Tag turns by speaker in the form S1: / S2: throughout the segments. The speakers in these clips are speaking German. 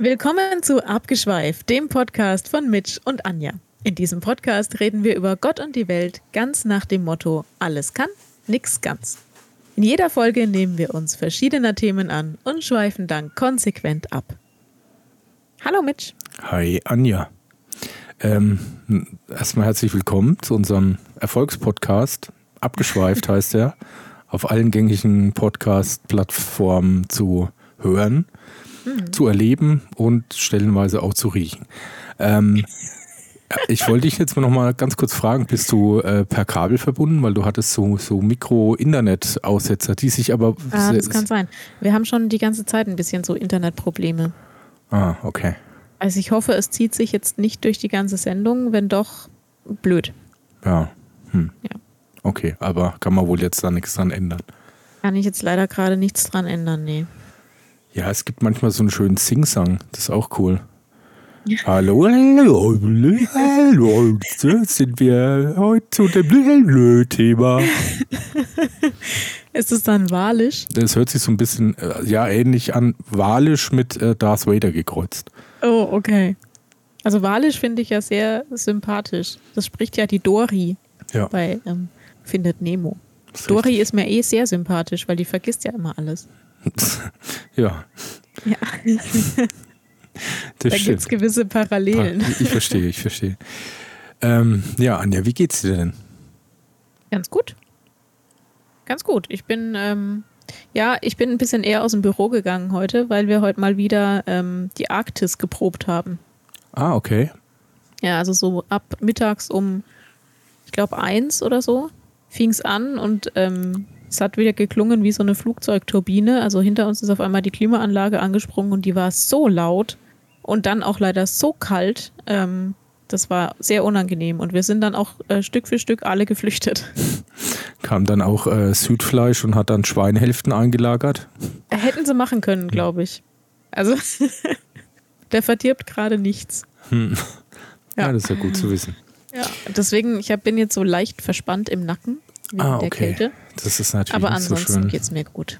S1: Willkommen zu Abgeschweift, dem Podcast von Mitch und Anja. In diesem Podcast reden wir über Gott und die Welt ganz nach dem Motto: alles kann, nix ganz. In jeder Folge nehmen wir uns verschiedener Themen an und schweifen dann konsequent ab. Hallo Mitch.
S2: Hi Anja. Ähm, erstmal herzlich willkommen zu unserem Erfolgspodcast. Abgeschweift heißt er. Auf allen gängigen Podcast-Plattformen zu hören, mhm. zu erleben und stellenweise auch zu riechen. Ähm, ich wollte dich jetzt noch mal ganz kurz fragen, bist du äh, per Kabel verbunden? Weil du hattest so, so Mikro-Internet-Aussetzer, die sich aber...
S1: Ah, das kann sein. Wir haben schon die ganze Zeit ein bisschen so Internetprobleme.
S2: Ah, okay.
S1: Also ich hoffe, es zieht sich jetzt nicht durch die ganze Sendung, wenn doch, blöd.
S2: Ja. Hm. ja. Okay, aber kann man wohl jetzt da nichts dran ändern.
S1: Kann ich jetzt leider gerade nichts dran ändern, nee.
S2: Ja, es gibt manchmal so einen schönen Sing-Sang, das ist auch cool. hallo, hallo, hallo, sind wir heute zu dem Thema.
S1: Ist es dann walisch?
S2: Das hört sich so ein bisschen, äh, ja, ähnlich an, walisch mit äh, Darth Vader gekreuzt.
S1: Oh, okay. Also walisch finde ich ja sehr sympathisch. Das spricht ja die Dori ja. bei ähm, Findet Nemo. Ist Dori richtig. ist mir eh sehr sympathisch, weil die vergisst ja immer alles.
S2: Ja.
S1: Ja. da gibt es gewisse Parallelen.
S2: Ich verstehe, ich verstehe. Ähm, ja, Anja, wie geht's dir denn?
S1: Ganz gut. Ganz gut. Ich bin, ähm, ja, ich bin ein bisschen eher aus dem Büro gegangen heute, weil wir heute mal wieder ähm, die Arktis geprobt haben.
S2: Ah, okay.
S1: Ja, also so ab mittags um, ich glaube, eins oder so fing es an und ähm, es hat wieder geklungen wie so eine Flugzeugturbine. Also hinter uns ist auf einmal die Klimaanlage angesprungen und die war so laut und dann auch leider so kalt. Ähm, das war sehr unangenehm und wir sind dann auch äh, Stück für Stück alle geflüchtet.
S2: Kam dann auch äh, Südfleisch und hat dann Schweinehälften eingelagert?
S1: Hätten sie machen können, glaube ich. Also der verdirbt gerade nichts.
S2: Hm. Ja. ja. das ist ja gut zu wissen.
S1: Ja, deswegen, ich hab, bin jetzt so leicht verspannt im Nacken wegen ah, okay. der Kälte.
S2: Das ist natürlich
S1: Aber
S2: ansonsten
S1: so geht es mir gut.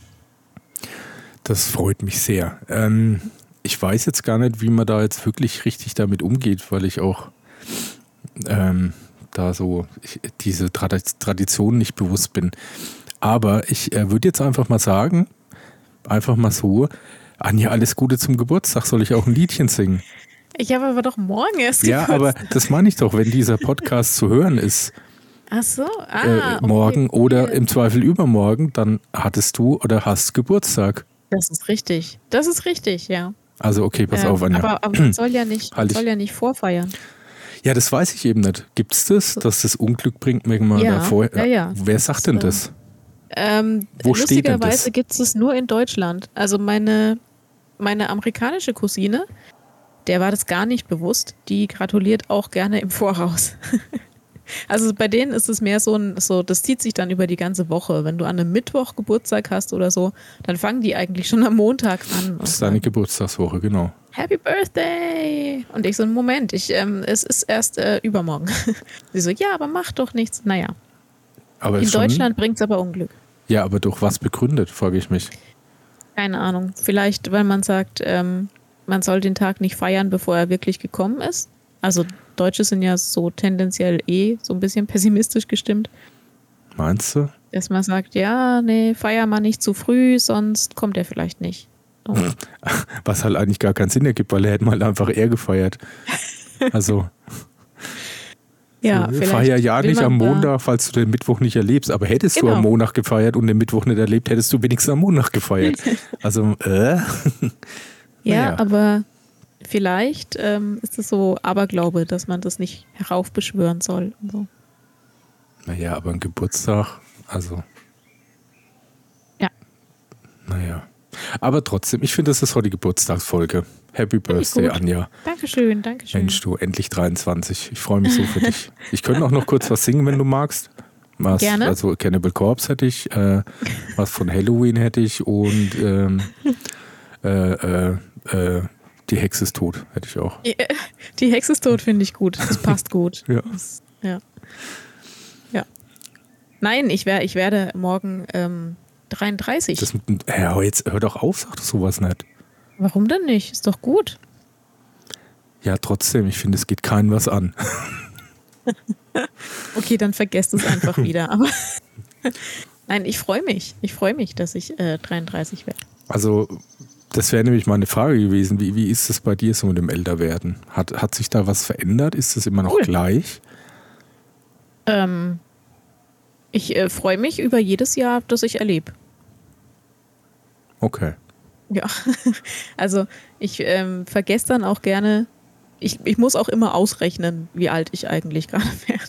S2: Das freut mich sehr. Ähm, ich weiß jetzt gar nicht, wie man da jetzt wirklich richtig damit umgeht, weil ich auch ähm, da so ich, diese Tradition nicht bewusst bin. Aber ich äh, würde jetzt einfach mal sagen, einfach mal so, Anja, alles Gute zum Geburtstag. Soll ich auch ein Liedchen singen?
S1: Ich habe aber doch morgen erst
S2: Ja, aber das meine ich doch, wenn dieser Podcast zu hören ist.
S1: Ach so, ah,
S2: äh, morgen okay. oder im Zweifel übermorgen, dann hattest du oder hast Geburtstag.
S1: Das ist richtig. Das ist richtig, ja.
S2: Also okay, pass ähm, auf, Anja.
S1: Aber, aber man soll ja nicht, halt soll ja nicht vorfeiern.
S2: Ja, das weiß ich eben nicht. Gibt es das, dass das Unglück bringt, wenn man
S1: ja,
S2: davor.
S1: Ja, ja.
S2: Wer sagt denn das?
S1: Ähm, Wo lustigerweise gibt es das nur in Deutschland. Also meine, meine amerikanische Cousine, der war das gar nicht bewusst. Die gratuliert auch gerne im Voraus. Also bei denen ist es mehr so ein, so, das zieht sich dann über die ganze Woche. Wenn du an einem Mittwoch Geburtstag hast oder so, dann fangen die eigentlich schon am Montag an.
S2: Das ist deine Geburtstagswoche, genau.
S1: Happy Birthday! Und ich so, Moment, ich, ähm, es ist erst äh, übermorgen. Sie so, ja, aber mach doch nichts. Naja.
S2: Aber
S1: In Deutschland bringt es aber Unglück.
S2: Ja, aber durch was begründet, frage ich mich.
S1: Keine Ahnung. Vielleicht, weil man sagt, ähm, man soll den Tag nicht feiern, bevor er wirklich gekommen ist. Also Deutsche sind ja so tendenziell eh so ein bisschen pessimistisch gestimmt.
S2: Meinst du?
S1: Dass man sagt, ja, nee, feier mal nicht zu früh, sonst kommt er vielleicht nicht.
S2: Oh. Was halt eigentlich gar keinen Sinn ergibt, weil er hätte mal einfach eher gefeiert. Also.
S1: ja,
S2: so, feier ja nicht am Montag, falls du den Mittwoch nicht erlebst. Aber hättest genau. du am Montag gefeiert und den Mittwoch nicht erlebt, hättest du wenigstens am Montag gefeiert. Also, äh.
S1: ja, naja. aber vielleicht ähm, ist es so Aberglaube, dass man das nicht heraufbeschwören soll. Und so.
S2: Naja, aber ein Geburtstag, also.
S1: Ja.
S2: Naja. Aber trotzdem, ich finde, das ist heute die Geburtstagsfolge. Happy Birthday, Anja.
S1: Dankeschön, Dankeschön.
S2: Mensch, du, endlich 23. Ich freue mich so für dich. Ich könnte auch noch kurz was singen, wenn du magst. Was,
S1: Gerne.
S2: Also Cannibal Corpse hätte ich, äh, was von Halloween hätte ich und ähm, äh, äh, äh die Hexe ist tot, hätte ich auch.
S1: Die Hexe ist tot finde ich gut. Das passt gut.
S2: ja.
S1: Das, ja. Ja. Nein, ich, wär, ich werde morgen ähm, 33.
S2: Das, ja, jetzt hör doch auf, sag doch sowas nicht.
S1: Warum denn nicht? Ist doch gut.
S2: Ja, trotzdem, ich finde, es geht keinem was an.
S1: okay, dann vergesst es einfach wieder. Aber nein, ich freue mich. Ich freue mich, dass ich äh, 33 werde.
S2: Also, das wäre nämlich mal eine Frage gewesen. Wie, wie ist es bei dir so mit dem Älterwerden? Hat, hat sich da was verändert? Ist es immer noch cool. gleich?
S1: Ähm, ich äh, freue mich über jedes Jahr, das ich erlebe.
S2: Okay.
S1: Ja, also ich ähm, vergesse dann auch gerne, ich, ich muss auch immer ausrechnen, wie alt ich eigentlich gerade werde.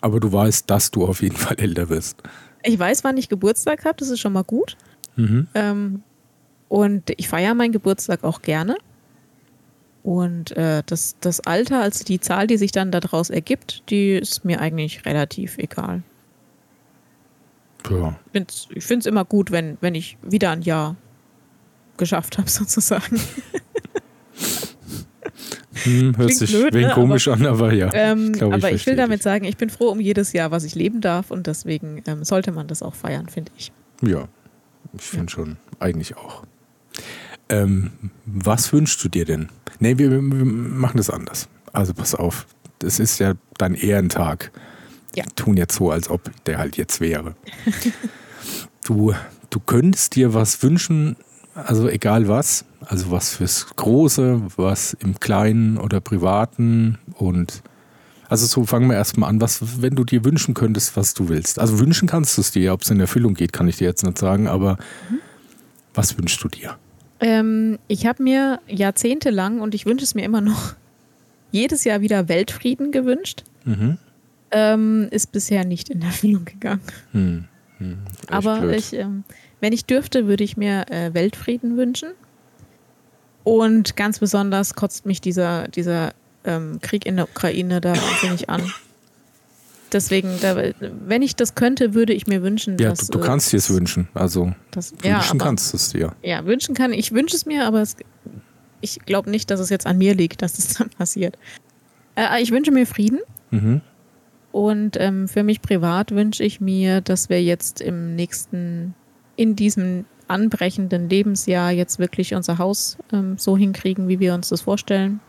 S2: Aber du weißt, dass du auf jeden Fall älter wirst.
S1: Ich weiß, wann ich Geburtstag habe, das ist schon mal gut. Mhm. Ähm, und ich feiere meinen Geburtstag auch gerne. Und äh, das, das Alter, also die Zahl, die sich dann daraus ergibt, die ist mir eigentlich relativ egal.
S2: Ja.
S1: Ich finde es immer gut, wenn, wenn ich wieder ein Jahr geschafft habe, sozusagen.
S2: Hm, hört Klingt sich blöd, ne? komisch aber, an, aber ja.
S1: Ähm, ich aber ich, ich will damit dich. sagen, ich bin froh um jedes Jahr, was ich leben darf und deswegen ähm, sollte man das auch feiern, finde ich.
S2: Ja, ich finde ja. schon, eigentlich auch. Ähm, was wünschst du dir denn? Nee, wir, wir, machen das anders. Also pass auf, das ist ja dein Ehrentag. Ja. Wir tun jetzt so, als ob der halt jetzt wäre. du, du könntest dir was wünschen, also egal was, also was fürs Große, was im Kleinen oder Privaten und also so fangen wir erstmal an, was, wenn du dir wünschen könntest, was du willst. Also wünschen kannst du es dir, ob es in Erfüllung geht, kann ich dir jetzt nicht sagen, aber mhm. was wünschst du dir?
S1: Ähm, ich habe mir jahrzehntelang und ich wünsche es mir immer noch jedes Jahr wieder Weltfrieden gewünscht. Mhm. Ähm, ist bisher nicht in Erfüllung gegangen. Hm. Hm. Aber ich, ähm, wenn ich dürfte, würde ich mir äh, Weltfrieden wünschen. Und ganz besonders kotzt mich dieser, dieser ähm, Krieg in der Ukraine da wahnsinnig an. Deswegen, da, wenn ich das könnte, würde ich mir wünschen,
S2: ja,
S1: dass.
S2: Du, du kannst dir es wünschen. Also
S1: das,
S2: wünschen
S1: ja, aber,
S2: kannst du es dir.
S1: Ja, wünschen kann ich. wünsche es mir, aber es, ich glaube nicht, dass es jetzt an mir liegt, dass das dann passiert. Äh, ich wünsche mir Frieden. Mhm. Und ähm, für mich privat wünsche ich mir, dass wir jetzt im nächsten in diesem anbrechenden Lebensjahr jetzt wirklich unser Haus ähm, so hinkriegen, wie wir uns das vorstellen.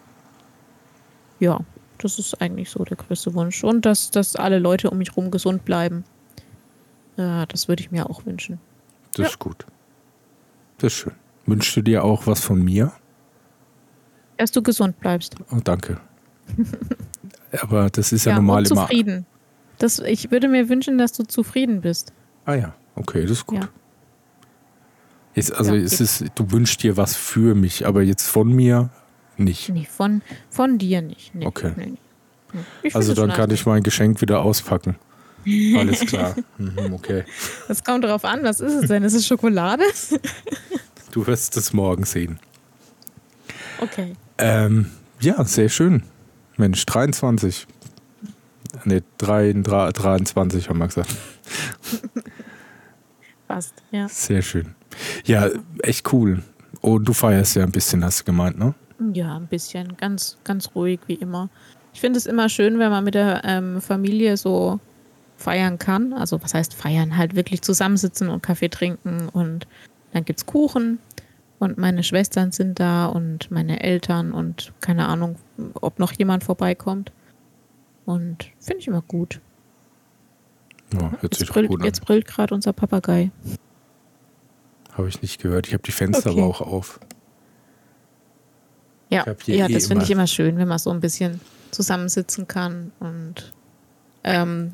S1: Ja, das ist eigentlich so der größte Wunsch. Und dass, dass alle Leute um mich herum gesund bleiben. Äh, das würde ich mir auch wünschen.
S2: Das ja. ist gut. Das ist schön. Wünschst du dir auch was von mir?
S1: Dass du gesund bleibst.
S2: Oh, danke. Aber das ist ja, ja normal
S1: und zufrieden. immer. Das, ich würde mir wünschen, dass du zufrieden bist.
S2: Ah ja, okay, das ist gut. Ja. Jetzt, also ja, es ist, du wünschst dir was für mich, aber jetzt von mir nicht.
S1: Nee, von, von dir nicht. Nee,
S2: okay. Nee, nee. Also dann kann ich mein Geschenk wieder auspacken. Alles klar. Mhm, okay.
S1: Das kommt darauf an, was ist es denn? Ist es Schokolade?
S2: du wirst es morgen sehen.
S1: Okay.
S2: Ähm, ja, sehr schön. Mensch, 23. Ne, 23 haben wir gesagt.
S1: Fast, ja.
S2: Sehr schön. Ja, echt cool. Und du feierst ja ein bisschen, hast du gemeint, ne?
S1: Ja, ein bisschen. Ganz, ganz ruhig, wie immer. Ich finde es immer schön, wenn man mit der ähm, Familie so feiern kann. Also, was heißt feiern? Halt wirklich zusammensitzen und Kaffee trinken und dann gibt es Kuchen und meine Schwestern sind da und meine Eltern und keine Ahnung, ob noch jemand vorbeikommt. Und finde ich immer gut.
S2: Ja, hört sich
S1: jetzt brüllt,
S2: gut an.
S1: Jetzt brüllt gerade unser Papagei.
S2: Habe ich nicht gehört. Ich habe die Fenster okay. aber auch auf.
S1: Ja, ja eh das finde ich immer schön, wenn man so ein bisschen zusammensitzen kann. Und ähm,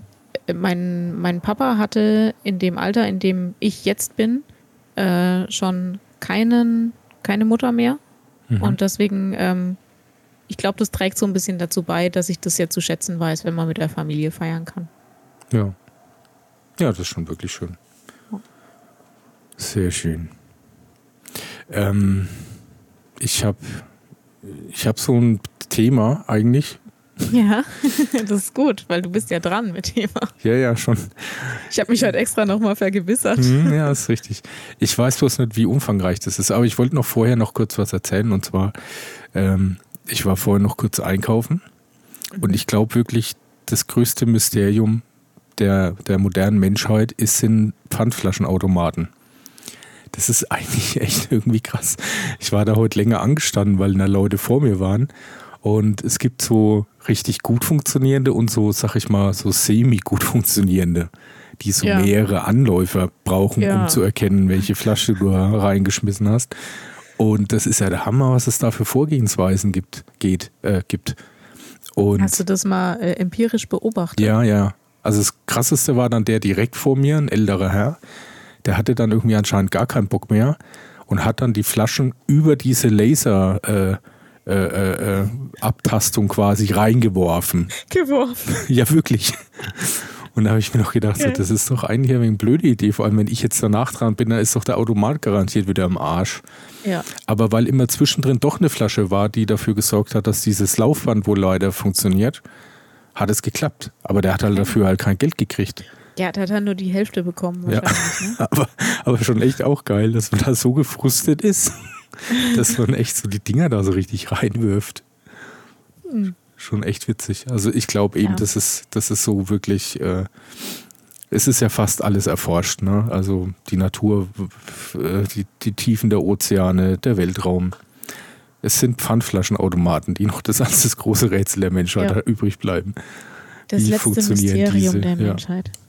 S1: mein, mein Papa hatte in dem Alter, in dem ich jetzt bin, äh, schon keinen, keine Mutter mehr. Mhm. Und deswegen, ähm, ich glaube, das trägt so ein bisschen dazu bei, dass ich das ja zu schätzen weiß, wenn man mit der Familie feiern kann.
S2: Ja. Ja, das ist schon wirklich schön. Sehr schön. Ähm, ich habe ich hab so ein Thema eigentlich.
S1: Ja, das ist gut, weil du bist ja dran mit Thema.
S2: Ja, ja, schon.
S1: Ich habe mich halt extra nochmal vergewissert.
S2: Mhm, ja, ist richtig. Ich weiß bloß nicht, wie umfangreich das ist, aber ich wollte noch vorher noch kurz was erzählen. Und zwar, ähm, ich war vorher noch kurz einkaufen und ich glaube wirklich, das größte Mysterium der, der modernen Menschheit ist sind Pfandflaschenautomaten. Das ist eigentlich echt irgendwie krass. Ich war da heute länger angestanden, weil da Leute vor mir waren. Und es gibt so richtig gut funktionierende und so, sag ich mal, so semi-gut funktionierende, die so ja. mehrere Anläufer brauchen, ja. um zu erkennen, welche Flasche du reingeschmissen hast. Und das ist ja der Hammer, was es da für Vorgehensweisen gibt, geht, äh, gibt.
S1: Und Hast du das mal äh, empirisch beobachtet?
S2: Ja, ja. Also das Krasseste war dann der direkt vor mir, ein älterer Herr. Der hatte dann irgendwie anscheinend gar keinen Bock mehr und hat dann die Flaschen über diese Laser äh, äh, äh, äh Abtastung quasi reingeworfen.
S1: Geworfen.
S2: ja, wirklich. Und da habe ich mir noch gedacht, okay. so, das ist doch eigentlich eine blöde Idee. Vor allem, wenn ich jetzt danach dran bin, dann ist doch der Automat garantiert wieder am Arsch.
S1: Ja.
S2: Aber weil immer zwischendrin doch eine Flasche war, die dafür gesorgt hat, dass dieses Laufband wohl leider funktioniert, hat es geklappt. Aber der hat halt dafür halt kein Geld gekriegt.
S1: Ja, der hat halt nur die Hälfte bekommen
S2: wahrscheinlich. Ja. Ne? aber, aber schon echt auch geil, dass man da so gefrustet ist, dass man echt so die Dinger da so richtig reinwirft. Hm schon echt witzig. Also ich glaube eben, ja. das, ist, das ist so wirklich, äh, es ist ja fast alles erforscht. Ne? Also die Natur, äh, die, die Tiefen der Ozeane, der Weltraum. Es sind Pfandflaschenautomaten, die noch das als das große Rätsel der Menschheit ja. übrig bleiben.
S1: Das Wie letzte Mysterium diese? der Menschheit.
S2: Ja.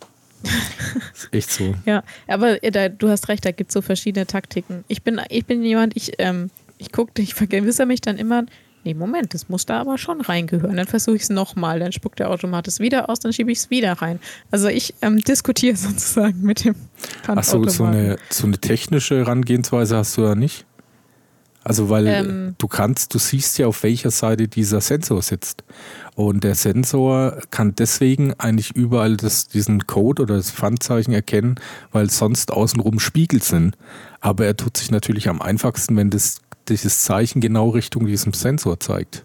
S2: Ist echt so.
S1: Ja, aber äh, da, du hast recht, da gibt es so verschiedene Taktiken. Ich bin, ich bin jemand, ich, ähm, ich gucke, ich vergewissere mich dann immer, nee, Moment, das muss da aber schon reingehören. Dann versuche ich es nochmal, dann spuckt der Automat es wieder aus, dann schiebe ich es wieder rein. Also ich ähm, diskutiere sozusagen mit dem
S2: Achso, so eine, so eine technische Herangehensweise hast du ja nicht? Also weil ähm, du kannst, du siehst ja, auf welcher Seite dieser Sensor sitzt. Und der Sensor kann deswegen eigentlich überall das, diesen Code oder das Pfandzeichen erkennen, weil sonst außenrum Spiegel sind. Aber er tut sich natürlich am einfachsten, wenn das dieses Zeichen genau Richtung diesem Sensor zeigt.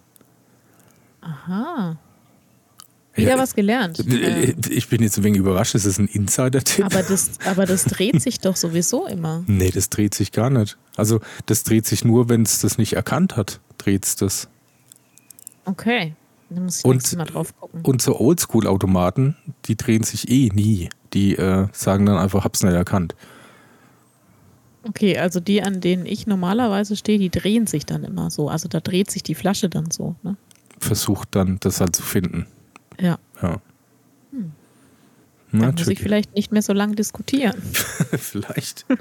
S1: Aha. Wieder ja, was gelernt.
S2: Ich bin jetzt ein wenig überrascht, das ist ein Insider-Tipp.
S1: Aber das, aber das dreht sich doch sowieso immer.
S2: Nee, das dreht sich gar nicht. Also das dreht sich nur, wenn es das nicht erkannt hat, dreht es das.
S1: Okay, dann muss ich
S2: und,
S1: mal drauf gucken.
S2: Und so Oldschool-Automaten, die drehen sich eh nie. Die äh, sagen dann einfach, hab's nicht erkannt.
S1: Okay, also die, an denen ich normalerweise stehe, die drehen sich dann immer so. Also da dreht sich die Flasche dann so. Ne?
S2: Versucht dann, das halt zu finden.
S1: Ja.
S2: Ja.
S1: Hm. Na, muss ich vielleicht nicht mehr so lange diskutieren.
S2: vielleicht.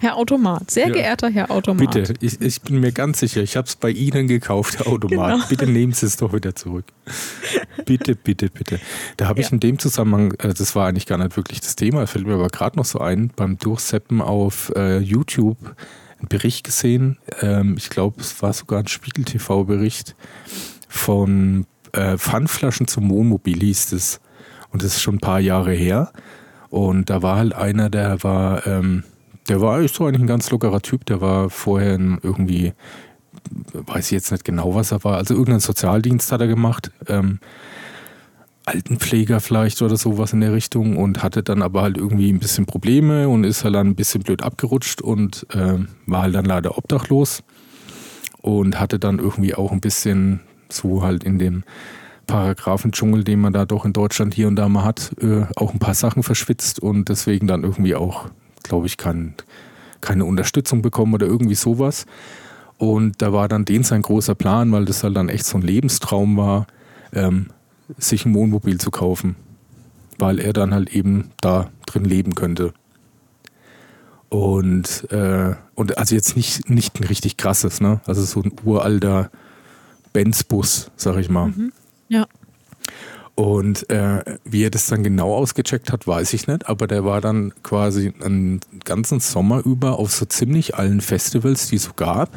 S1: Herr Automat, sehr ja. geehrter Herr Automat.
S2: Bitte, ich, ich, bin mir ganz sicher, ich habe es bei Ihnen gekauft, Herr Automat. Genau. Bitte nehmen Sie es doch wieder zurück. bitte, bitte, bitte. Da habe ich in dem Zusammenhang, äh, das war eigentlich gar nicht wirklich das Thema, fällt mir aber gerade noch so ein, beim Durchseppen auf äh, YouTube einen Bericht gesehen. Ähm, ich glaube, es war sogar ein Spiegel-TV-Bericht von äh, Pfandflaschen zum Wohnmobil, hieß es. Und das ist schon ein paar Jahre her. Und da war halt einer, der war. Ähm, der war eigentlich so eigentlich ein ganz lockerer Typ. Der war vorher irgendwie, weiß ich jetzt nicht genau, was er war. Also irgendeinen Sozialdienst hat er gemacht. Ähm, Altenpfleger vielleicht oder sowas in der Richtung und hatte dann aber halt irgendwie ein bisschen Probleme und ist halt dann ein bisschen blöd abgerutscht und äh, war halt dann leider obdachlos und hatte dann irgendwie auch ein bisschen so halt in dem Paragraphendschungel, den man da doch in Deutschland hier und da mal hat, äh, auch ein paar Sachen verschwitzt und deswegen dann irgendwie auch glaube ich, kein, keine Unterstützung bekommen oder irgendwie sowas. Und da war dann den sein großer Plan, weil das halt dann echt so ein Lebenstraum war, ähm, sich ein Wohnmobil zu kaufen, weil er dann halt eben da drin leben könnte. Und, äh, und also jetzt nicht, nicht ein richtig krasses, ne? Also so ein uralter Benz-Bus, sag ich mal. Mhm.
S1: Ja.
S2: Und äh, wie er das dann genau ausgecheckt hat, weiß ich nicht, aber der war dann quasi einen ganzen Sommer über auf so ziemlich allen Festivals, die es so gab.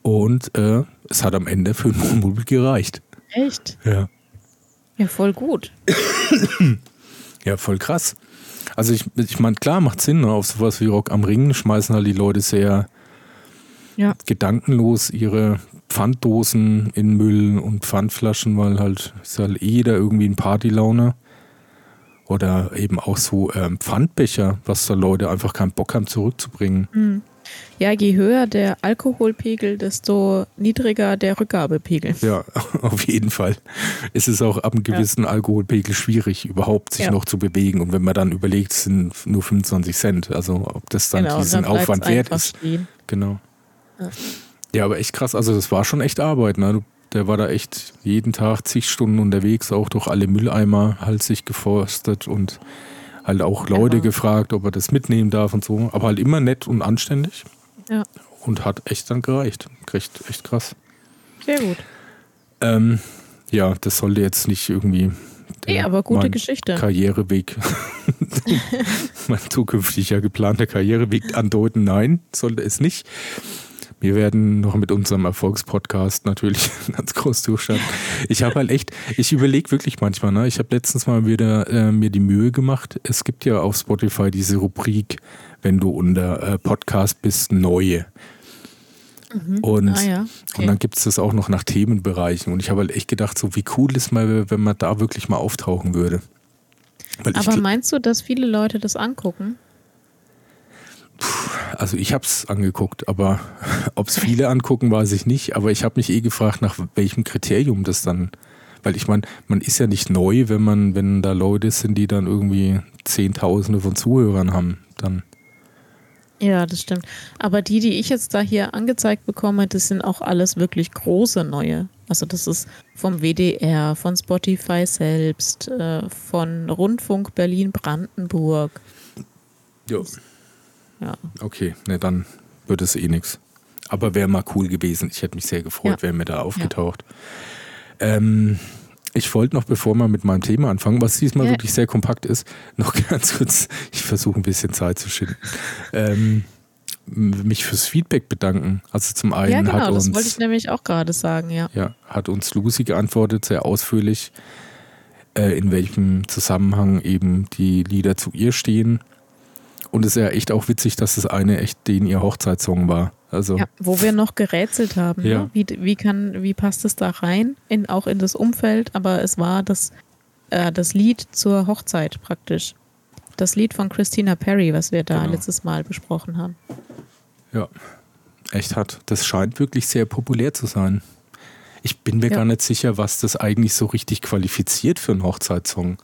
S2: Und äh, es hat am Ende für ein Wohnmobil gereicht.
S1: Echt?
S2: Ja.
S1: Ja, voll gut.
S2: ja, voll krass. Also ich, ich meine, klar, macht Sinn, ne? auf sowas wie Rock am Ring schmeißen halt die Leute sehr ja. gedankenlos ihre Pfanddosen in Müll und Pfandflaschen, weil halt ist halt jeder irgendwie in Partylaune. Oder eben auch so ähm, Pfandbecher, was da Leute einfach keinen Bock haben zurückzubringen.
S1: Mhm. Ja, je höher der Alkoholpegel, desto niedriger der Rückgabepegel.
S2: Ja, auf jeden Fall. Es ist auch ab einem gewissen ja. Alkoholpegel schwierig, überhaupt sich ja. noch zu bewegen. Und wenn man dann überlegt, es sind nur 25 Cent. Also ob das dann genau, diesen dann Aufwand wert ist. Stehen. Genau. Ja. Ja, aber echt krass. Also das war schon echt Arbeit. Ne? Der war da echt jeden Tag zig Stunden unterwegs, auch durch alle Mülleimer halt sich geforstet und halt auch Leute genau. gefragt, ob er das mitnehmen darf und so. Aber halt immer nett und anständig.
S1: Ja.
S2: Und hat echt dann gereicht. Echt, echt krass.
S1: Sehr gut.
S2: Ähm, ja, das sollte jetzt nicht irgendwie.
S1: Nee, aber gute Geschichte.
S2: Karriereweg, mein zukünftiger geplanter Karriereweg andeuten. Nein, sollte es nicht. Wir werden noch mit unserem Erfolgspodcast natürlich ganz groß durchstarten. Ich habe halt echt, ich überlege wirklich manchmal, ne? ich habe letztens mal wieder äh, mir die Mühe gemacht. Es gibt ja auf Spotify diese Rubrik, wenn du unter äh, Podcast bist, neue. Mhm. Und, ah, ja. okay. und dann gibt es das auch noch nach Themenbereichen. Und ich habe halt echt gedacht, so wie cool ist mal, wenn man da wirklich mal auftauchen würde.
S1: Weil Aber meinst du, dass viele Leute das angucken?
S2: Also ich habe es angeguckt, aber ob es viele angucken, weiß ich nicht. Aber ich habe mich eh gefragt, nach welchem Kriterium das dann, weil ich meine, man ist ja nicht neu, wenn man, wenn da Leute sind, die dann irgendwie Zehntausende von Zuhörern haben, dann.
S1: Ja, das stimmt. Aber die, die ich jetzt da hier angezeigt bekomme, das sind auch alles wirklich große neue. Also das ist vom WDR, von Spotify selbst, äh, von Rundfunk Berlin-Brandenburg.
S2: Ja. Ja. Okay, ne, dann wird es eh nichts. Aber wäre mal cool gewesen. Ich hätte mich sehr gefreut, ja. wäre mir da aufgetaucht. Ja. Ähm, ich wollte noch, bevor wir mit meinem Thema anfangen, was diesmal ja. wirklich sehr kompakt ist, noch ganz kurz, ich versuche ein bisschen Zeit zu schinden, ähm, mich fürs Feedback bedanken. Also zum einen ja, genau, hat uns.
S1: Das wollte ich nämlich auch gerade sagen, ja.
S2: Ja, hat uns Lucy geantwortet, sehr ausführlich, äh, in welchem Zusammenhang eben die Lieder zu ihr stehen. Und es ist ja echt auch witzig, dass das eine echt den ihr Hochzeitssong war. Also ja,
S1: wo wir noch gerätselt haben, ja. ne? wie, wie, kann, wie passt es da rein, in, auch in das Umfeld, aber es war das, äh, das Lied zur Hochzeit praktisch. Das Lied von Christina Perry, was wir da genau. letztes Mal besprochen haben.
S2: Ja, echt hat. Das scheint wirklich sehr populär zu sein. Ich bin mir ja. gar nicht sicher, was das eigentlich so richtig qualifiziert für einen Hochzeitssong.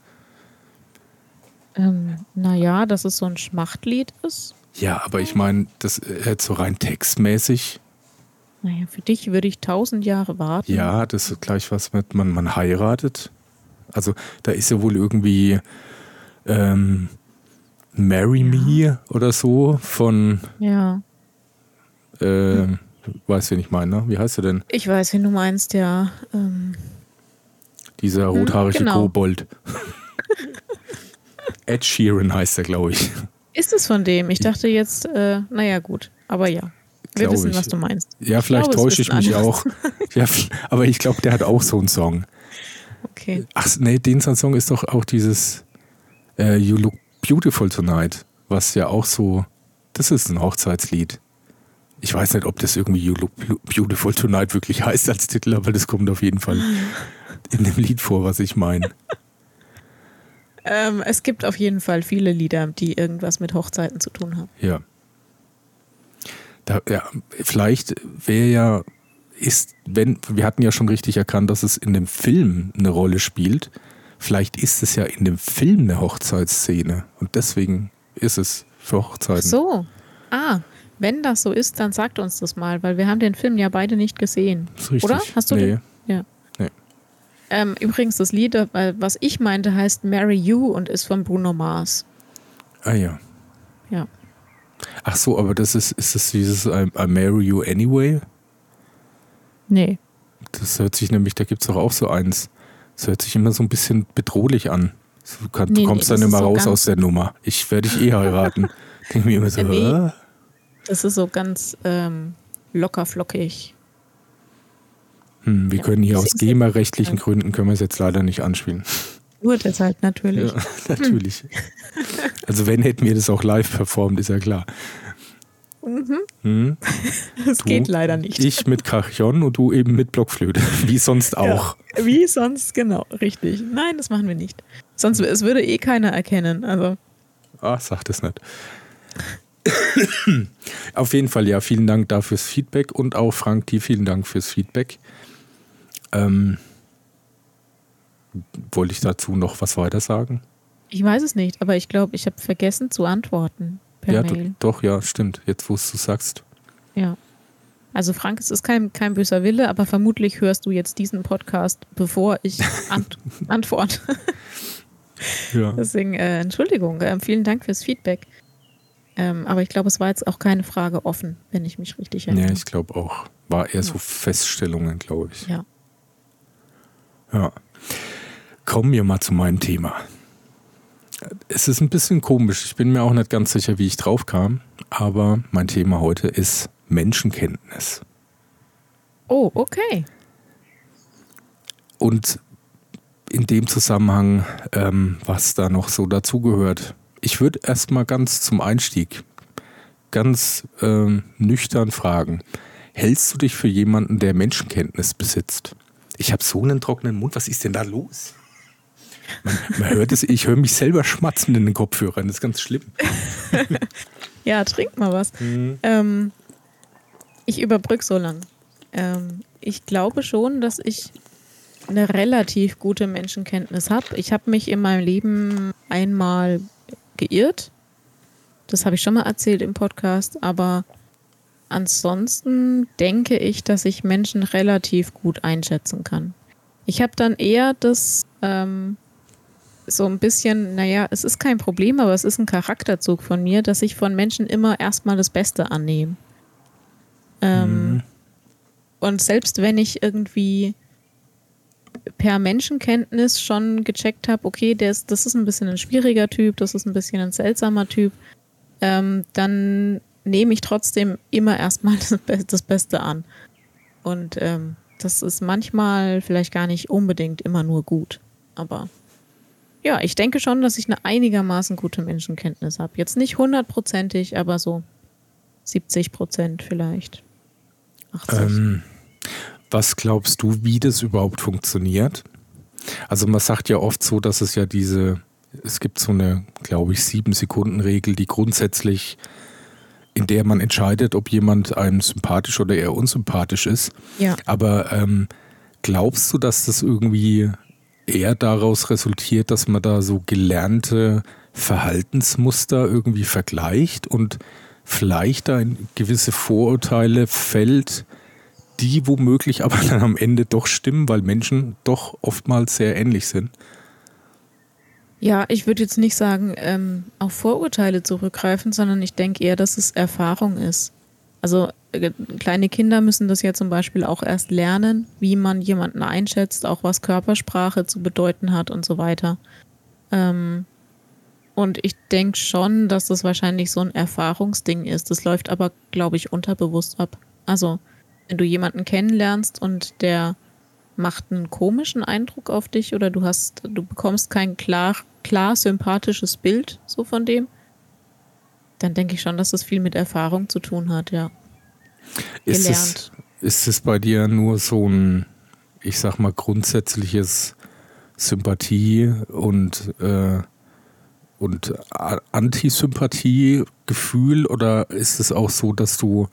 S1: Ähm, naja, dass es so ein Schmachtlied ist.
S2: Ja, aber ich meine, das äh, so rein textmäßig.
S1: Naja, für dich würde ich tausend Jahre warten.
S2: Ja, das ist gleich was mit, man, man heiratet. Also da ist ja wohl irgendwie ähm, Marry ja. Me oder so von.
S1: Ja.
S2: Äh, Weißt du, wen ich meine, ne? Wie heißt du denn?
S1: Ich weiß, wen du meinst, ja. Ähm.
S2: Dieser rothaarige genau. Kobold. Ed Sheeran heißt er, glaube ich.
S1: Ist es von dem? Ich dachte jetzt, äh, naja, gut. Aber ja. Wir wissen, ich. was du meinst.
S2: Ja, vielleicht täusche ich mich anders. auch. Ja, aber ich glaube, der hat auch so einen Song.
S1: Okay.
S2: Ach, nee, den Song ist doch auch dieses äh, You Look Beautiful Tonight, was ja auch so, das ist ein Hochzeitslied. Ich weiß nicht, ob das irgendwie You Look Beautiful Tonight wirklich heißt als Titel, aber das kommt auf jeden Fall in dem Lied vor, was ich meine.
S1: Ähm, es gibt auf jeden Fall viele Lieder, die irgendwas mit Hochzeiten zu tun haben.
S2: Ja. Da, ja vielleicht wäre ja, ist, wenn, wir hatten ja schon richtig erkannt, dass es in dem Film eine Rolle spielt. Vielleicht ist es ja in dem Film eine Hochzeitsszene und deswegen ist es für Hochzeiten. Ach
S1: so. Ah, wenn das so ist, dann sagt uns das mal, weil wir haben den Film ja beide nicht gesehen.
S2: Das ist richtig.
S1: Oder? Hast du
S2: nee.
S1: den? Ähm, übrigens, das Lied, äh, was ich meinte, heißt Marry You und ist von Bruno Mars.
S2: Ah ja.
S1: Ja.
S2: Ach so, aber das ist, ist das dieses I, I Marry You Anyway?
S1: Nee.
S2: Das hört sich nämlich, da gibt es doch auch so eins. Das hört sich immer so ein bisschen bedrohlich an. Du, kann, nee, du kommst nee, dann immer so raus aus der Nummer. Ich werde dich eh heiraten. Denke mir immer so, nee,
S1: Das ist so ganz ähm, locker flockig.
S2: Hm, wir ja, können hier aus GEMA-rechtlichen Gründen können wir es jetzt leider nicht anspielen.
S1: Nur deshalb natürlich.
S2: Ja, natürlich. Also wenn hätten wir das auch live performt, ist ja klar.
S1: Mhm. Hm? Das du, geht leider nicht.
S2: Ich mit Cajon und du eben mit Blockflöte. Wie sonst auch.
S1: Ja, wie sonst, genau, richtig. Nein, das machen wir nicht. Sonst es würde eh keiner erkennen. Also.
S2: Ach, sag das nicht. Auf jeden Fall, ja, vielen Dank dafür fürs Feedback und auch Frank, dir vielen Dank fürs Feedback. Ähm, wollte ich dazu noch was weiter sagen?
S1: Ich weiß es nicht, aber ich glaube, ich habe vergessen zu antworten.
S2: ja, Mail. doch, ja, stimmt. Jetzt, wo es du sagst.
S1: Ja. Also Frank, es ist kein, kein böser Wille, aber vermutlich hörst du jetzt diesen Podcast, bevor ich ant antworte. ja. Deswegen, äh, Entschuldigung, äh, vielen Dank fürs Feedback. Ähm, aber ich glaube, es war jetzt auch keine Frage offen, wenn ich mich richtig erinnere.
S2: Ja, ich glaube auch. War eher so Feststellungen, glaube ich.
S1: Ja.
S2: Ja. Kommen wir mal zu meinem Thema. Es ist ein bisschen komisch. Ich bin mir auch nicht ganz sicher, wie ich drauf kam. Aber mein Thema heute ist Menschenkenntnis.
S1: Oh, okay.
S2: Und in dem Zusammenhang, ähm, was da noch so dazugehört. Ich würde erstmal ganz zum Einstieg ganz ähm, nüchtern fragen: Hältst du dich für jemanden, der Menschenkenntnis besitzt? Ich habe so einen trockenen Mund, was ist denn da los? Man, man hört es, ich höre mich selber schmatzen in den Kopfhörern, das ist ganz schlimm.
S1: ja, trink mal was. Mhm. Ähm, ich überbrücke so lang. Ähm, ich glaube schon, dass ich eine relativ gute Menschenkenntnis habe. Ich habe mich in meinem Leben einmal geirrt. Das habe ich schon mal erzählt im Podcast, aber ansonsten denke ich, dass ich Menschen relativ gut einschätzen kann. Ich habe dann eher das ähm, so ein bisschen, naja, es ist kein Problem, aber es ist ein Charakterzug von mir, dass ich von Menschen immer erstmal das Beste annehme. Ähm, mhm. Und selbst wenn ich irgendwie per Menschenkenntnis schon gecheckt habe, okay, der ist, das ist ein bisschen ein schwieriger Typ, das ist ein bisschen ein seltsamer Typ, ähm, dann nehme ich trotzdem immer erstmal das, Beste an. Und ähm, das ist manchmal vielleicht gar nicht unbedingt immer nur gut. Aber ja, ich denke schon, dass ich eine einigermaßen gute Menschenkenntnis habe. Jetzt nicht hundertprozentig, aber so 70 Prozent vielleicht.
S2: 80. Ähm, was glaubst du, wie das überhaupt funktioniert? Also man sagt ja oft so, dass es ja diese, es gibt so eine, glaube ich, sieben Sekunden Regel, die grundsätzlich, in der man entscheidet, ob jemand einem sympathisch oder eher unsympathisch ist.
S1: Ja.
S2: Aber ähm, glaubst du, dass das irgendwie eher daraus resultiert, dass man da so gelernte Verhaltensmuster irgendwie vergleicht und vielleicht da in gewisse Vorurteile fällt, die womöglich aber dann am Ende doch stimmen, weil Menschen doch oftmals sehr ähnlich sind.
S1: Ja, ich würde jetzt nicht sagen, ähm, auf Vorurteile zurückgreifen, sondern ich denke eher, dass es Erfahrung ist. Also äh, kleine Kinder müssen das ja zum Beispiel auch erst lernen, wie man jemanden einschätzt, auch was Körpersprache zu bedeuten hat und so weiter. Ähm, und ich denke schon, dass das wahrscheinlich so ein Erfahrungsding ist. Das läuft aber, glaube ich, unterbewusst ab. Also, wenn du jemanden kennenlernst und der macht einen komischen Eindruck auf dich oder du hast, du bekommst kein klar, klar sympathisches Bild so von dem, dann denke ich schon, dass das viel mit Erfahrung zu tun hat, ja.
S2: Ist Gelernt. Es, ist es bei dir nur so ein, ich sag mal, grundsätzliches Sympathie und, äh, und Antisympathie-Gefühl oder ist es auch so, dass du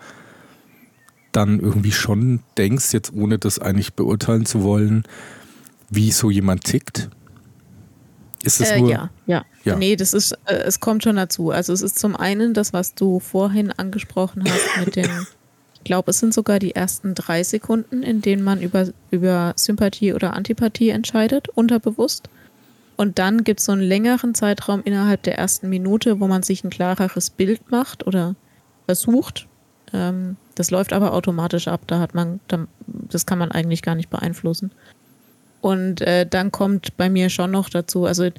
S2: dann irgendwie schon denkst, jetzt ohne das eigentlich beurteilen zu wollen, wie so jemand tickt?
S1: Ist es äh, nur? Ja, ja, ja. Nee, das ist, äh, es kommt schon dazu. Also es ist zum einen das, was du vorhin angesprochen hast mit den, ich glaube, es sind sogar die ersten drei Sekunden, in denen man über, über Sympathie oder Antipathie entscheidet, unterbewusst. Und dann gibt es so einen längeren Zeitraum innerhalb der ersten Minute, wo man sich ein klareres Bild macht oder versucht, ähm, das läuft aber automatisch ab. Da hat man, das kann man eigentlich gar nicht beeinflussen. Und äh, dann kommt bei mir schon noch dazu, also äh,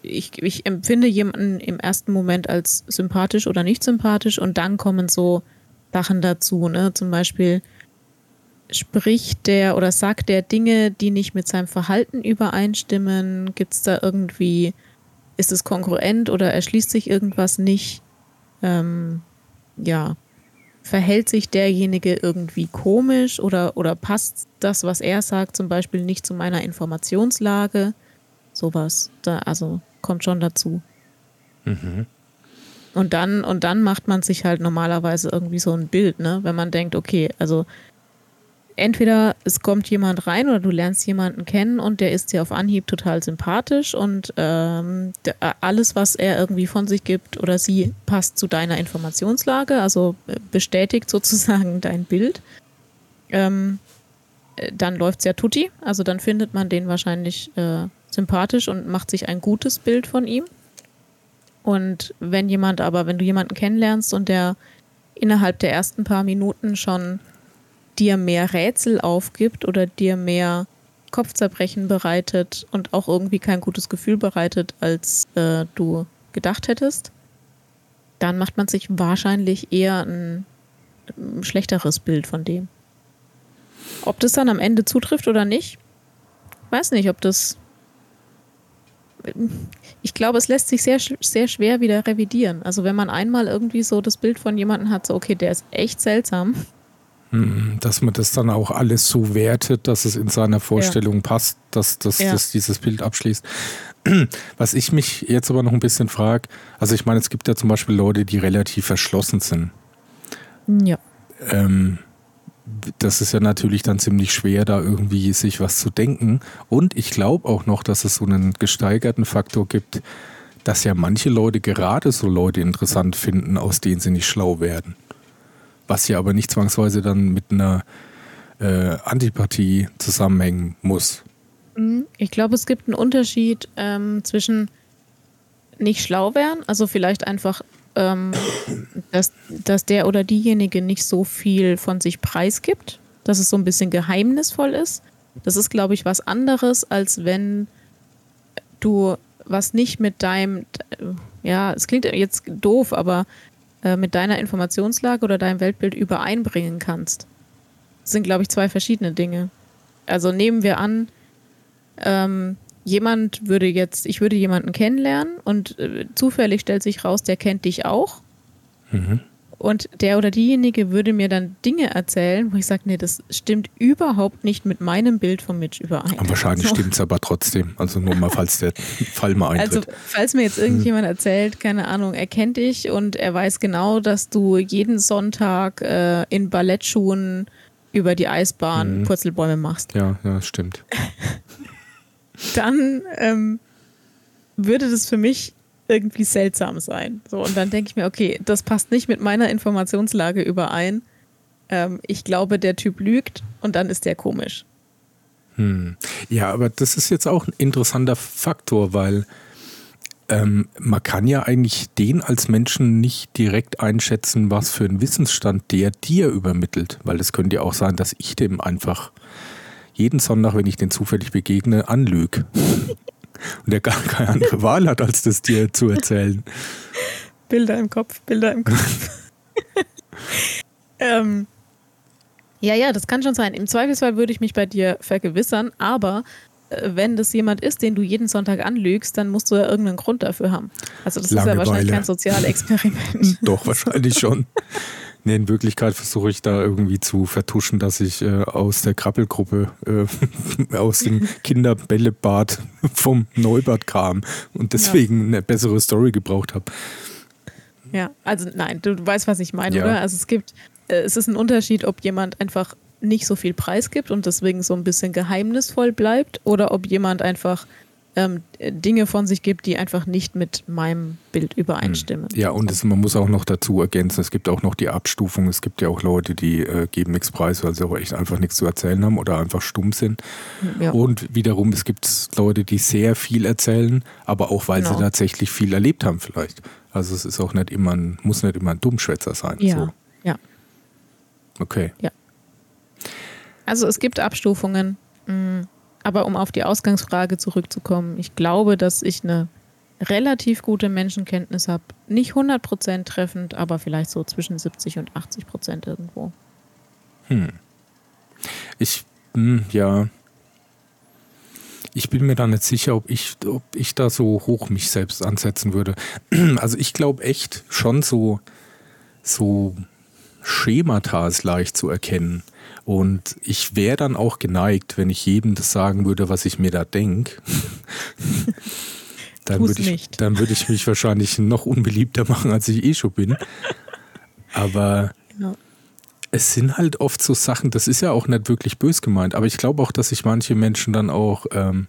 S1: ich, ich empfinde jemanden im ersten Moment als sympathisch oder nicht sympathisch und dann kommen so Sachen dazu, ne? Zum Beispiel spricht der oder sagt der Dinge, die nicht mit seinem Verhalten übereinstimmen? Gibt es da irgendwie, ist es konkurrent oder erschließt sich irgendwas nicht? Ähm, ja, verhält sich derjenige irgendwie komisch oder, oder passt das, was er sagt, zum Beispiel nicht zu meiner Informationslage? Sowas. Da, also kommt schon dazu. Mhm. Und dann, und dann macht man sich halt normalerweise irgendwie so ein Bild, ne? Wenn man denkt, okay, also entweder es kommt jemand rein oder du lernst jemanden kennen und der ist dir auf Anhieb total sympathisch und ähm, alles, was er irgendwie von sich gibt oder sie, passt zu deiner Informationslage, also äh, bestätigt sozusagen dein Bild. Ähm, äh, dann läuft es ja tutti, also dann findet man den wahrscheinlich äh, sympathisch und macht sich ein gutes Bild von ihm. Und wenn jemand aber, wenn du jemanden kennenlernst und der innerhalb der ersten paar Minuten schon dir mehr Rätsel aufgibt oder dir mehr Kopfzerbrechen bereitet und auch irgendwie kein gutes Gefühl bereitet, als äh, du gedacht hättest, dann macht man sich wahrscheinlich eher ein, ein schlechteres Bild von dem. Ob das dann am Ende zutrifft oder nicht, weiß nicht, ob das. Ich glaube, es lässt sich sehr, sehr schwer wieder revidieren. Also, wenn man einmal irgendwie so das Bild von jemandem hat, so, okay, der ist echt seltsam,
S2: dass man das dann auch alles so wertet, dass es in seiner Vorstellung ja. passt, dass, dass, ja. dass dieses Bild abschließt. Was ich mich jetzt aber noch ein bisschen frage, also ich meine, es gibt ja zum Beispiel Leute, die relativ verschlossen sind.
S1: Ja.
S2: Ähm, das ist ja natürlich dann ziemlich schwer, da irgendwie sich was zu denken. Und ich glaube auch noch, dass es so einen gesteigerten Faktor gibt, dass ja manche Leute gerade so Leute interessant finden, aus denen sie nicht schlau werden was ja aber nicht zwangsweise dann mit einer äh, Antipathie zusammenhängen muss.
S1: Mhm. Ich glaube, es gibt einen Unterschied ähm, zwischen nicht schlau werden, also vielleicht einfach, ähm, dass, dass der oder diejenige nicht so viel von sich preisgibt, dass es so ein bisschen geheimnisvoll ist. Das ist, glaube ich, was anderes, als wenn du was nicht mit deinem, ja, es klingt jetzt doof, aber äh, mit deiner Informationslage oder deinem Weltbild übereinbringen kannst. Das sind, glaube ich, zwei verschiedene Dinge. Also nehmen wir an, ähm, jemand würde jetzt, ich würde jemanden kennenlernen und äh, zufällig stellt sich raus, der kennt dich auch. Mhm. Und der oder diejenige würde mir dann Dinge erzählen, wo ich sage, nee, das stimmt überhaupt nicht mit meinem Bild von Mitch überein.
S2: Und wahrscheinlich so. stimmt es aber trotzdem. Also nur mal, falls der Fall mal eintritt.
S1: Also falls mir jetzt irgendjemand erzählt, keine Ahnung, er kennt dich und er weiß genau, dass du jeden Sonntag äh, in Ballettschuhen über die Eisbahn mhm. Purzelbäume machst.
S2: Ja, ja, stimmt.
S1: dann ähm, würde das für mich irgendwie seltsam sein. So, und dann denke ich mir, okay, das passt nicht mit meiner Informationslage überein. Ähm, ich glaube, der Typ lügt und dann ist der komisch.
S2: Hm. Ja, aber das ist jetzt auch ein interessanter Faktor, weil ähm, man kann ja eigentlich den als Menschen nicht direkt einschätzen, was für einen Wissensstand der dir übermittelt. Weil es könnte ja auch sein, dass ich dem einfach jeden Sonntag, wenn ich den zufällig begegne, anlüge. und er gar keine andere Wahl hat, als das dir zu erzählen.
S1: Bilder im Kopf, Bilder im Kopf. ähm, ja, ja, das kann schon sein. Im Zweifelsfall würde ich mich bei dir vergewissern, aber äh, wenn das jemand ist, den du jeden Sonntag anlügst, dann musst du ja irgendeinen Grund dafür haben. Also das Langeweile. ist ja wahrscheinlich kein Sozialexperiment.
S2: Doch, wahrscheinlich schon. Nee, in Wirklichkeit versuche ich da irgendwie zu vertuschen, dass ich äh, aus der Krabbelgruppe, äh, aus dem Kinderbällebad vom Neubad kam und deswegen ja. eine bessere Story gebraucht habe.
S1: Ja, also nein, du weißt, was ich meine, ja. oder? Also es gibt, äh, es ist ein Unterschied, ob jemand einfach nicht so viel Preis gibt und deswegen so ein bisschen geheimnisvoll bleibt oder ob jemand einfach ähm, Dinge von sich gibt, die einfach nicht mit meinem Bild übereinstimmen.
S2: Ja, und es, man muss auch noch dazu ergänzen, es gibt auch noch die Abstufung. Es gibt ja auch Leute, die äh, geben nichts preis, weil sie auch echt einfach nichts zu erzählen haben oder einfach stumm sind. Ja. Und wiederum, es gibt Leute, die sehr viel erzählen, aber auch, weil genau. sie tatsächlich viel erlebt haben vielleicht. Also es ist auch nicht immer ein, muss nicht immer ein Dummschwätzer sein.
S1: Ja, so. ja.
S2: Okay.
S1: Ja. Also es gibt Abstufungen. Mhm. Aber um auf die Ausgangsfrage zurückzukommen, ich glaube, dass ich eine relativ gute Menschenkenntnis habe. Nicht 100% treffend, aber vielleicht so zwischen 70 und 80% irgendwo.
S2: Hm. Ich, hm, ja. Ich bin mir da nicht sicher, ob ich, ob ich da so hoch mich selbst ansetzen würde. Also ich glaube echt schon so, so Schemata leicht zu erkennen. Und ich wäre dann auch geneigt, wenn ich jedem das sagen würde, was ich mir da denke. dann würde ich, dann würd ich mich wahrscheinlich noch unbeliebter machen, als ich eh schon bin. Aber ja. es sind halt oft so Sachen, das ist ja auch nicht wirklich bös gemeint, aber ich glaube auch, dass sich manche Menschen dann auch ähm,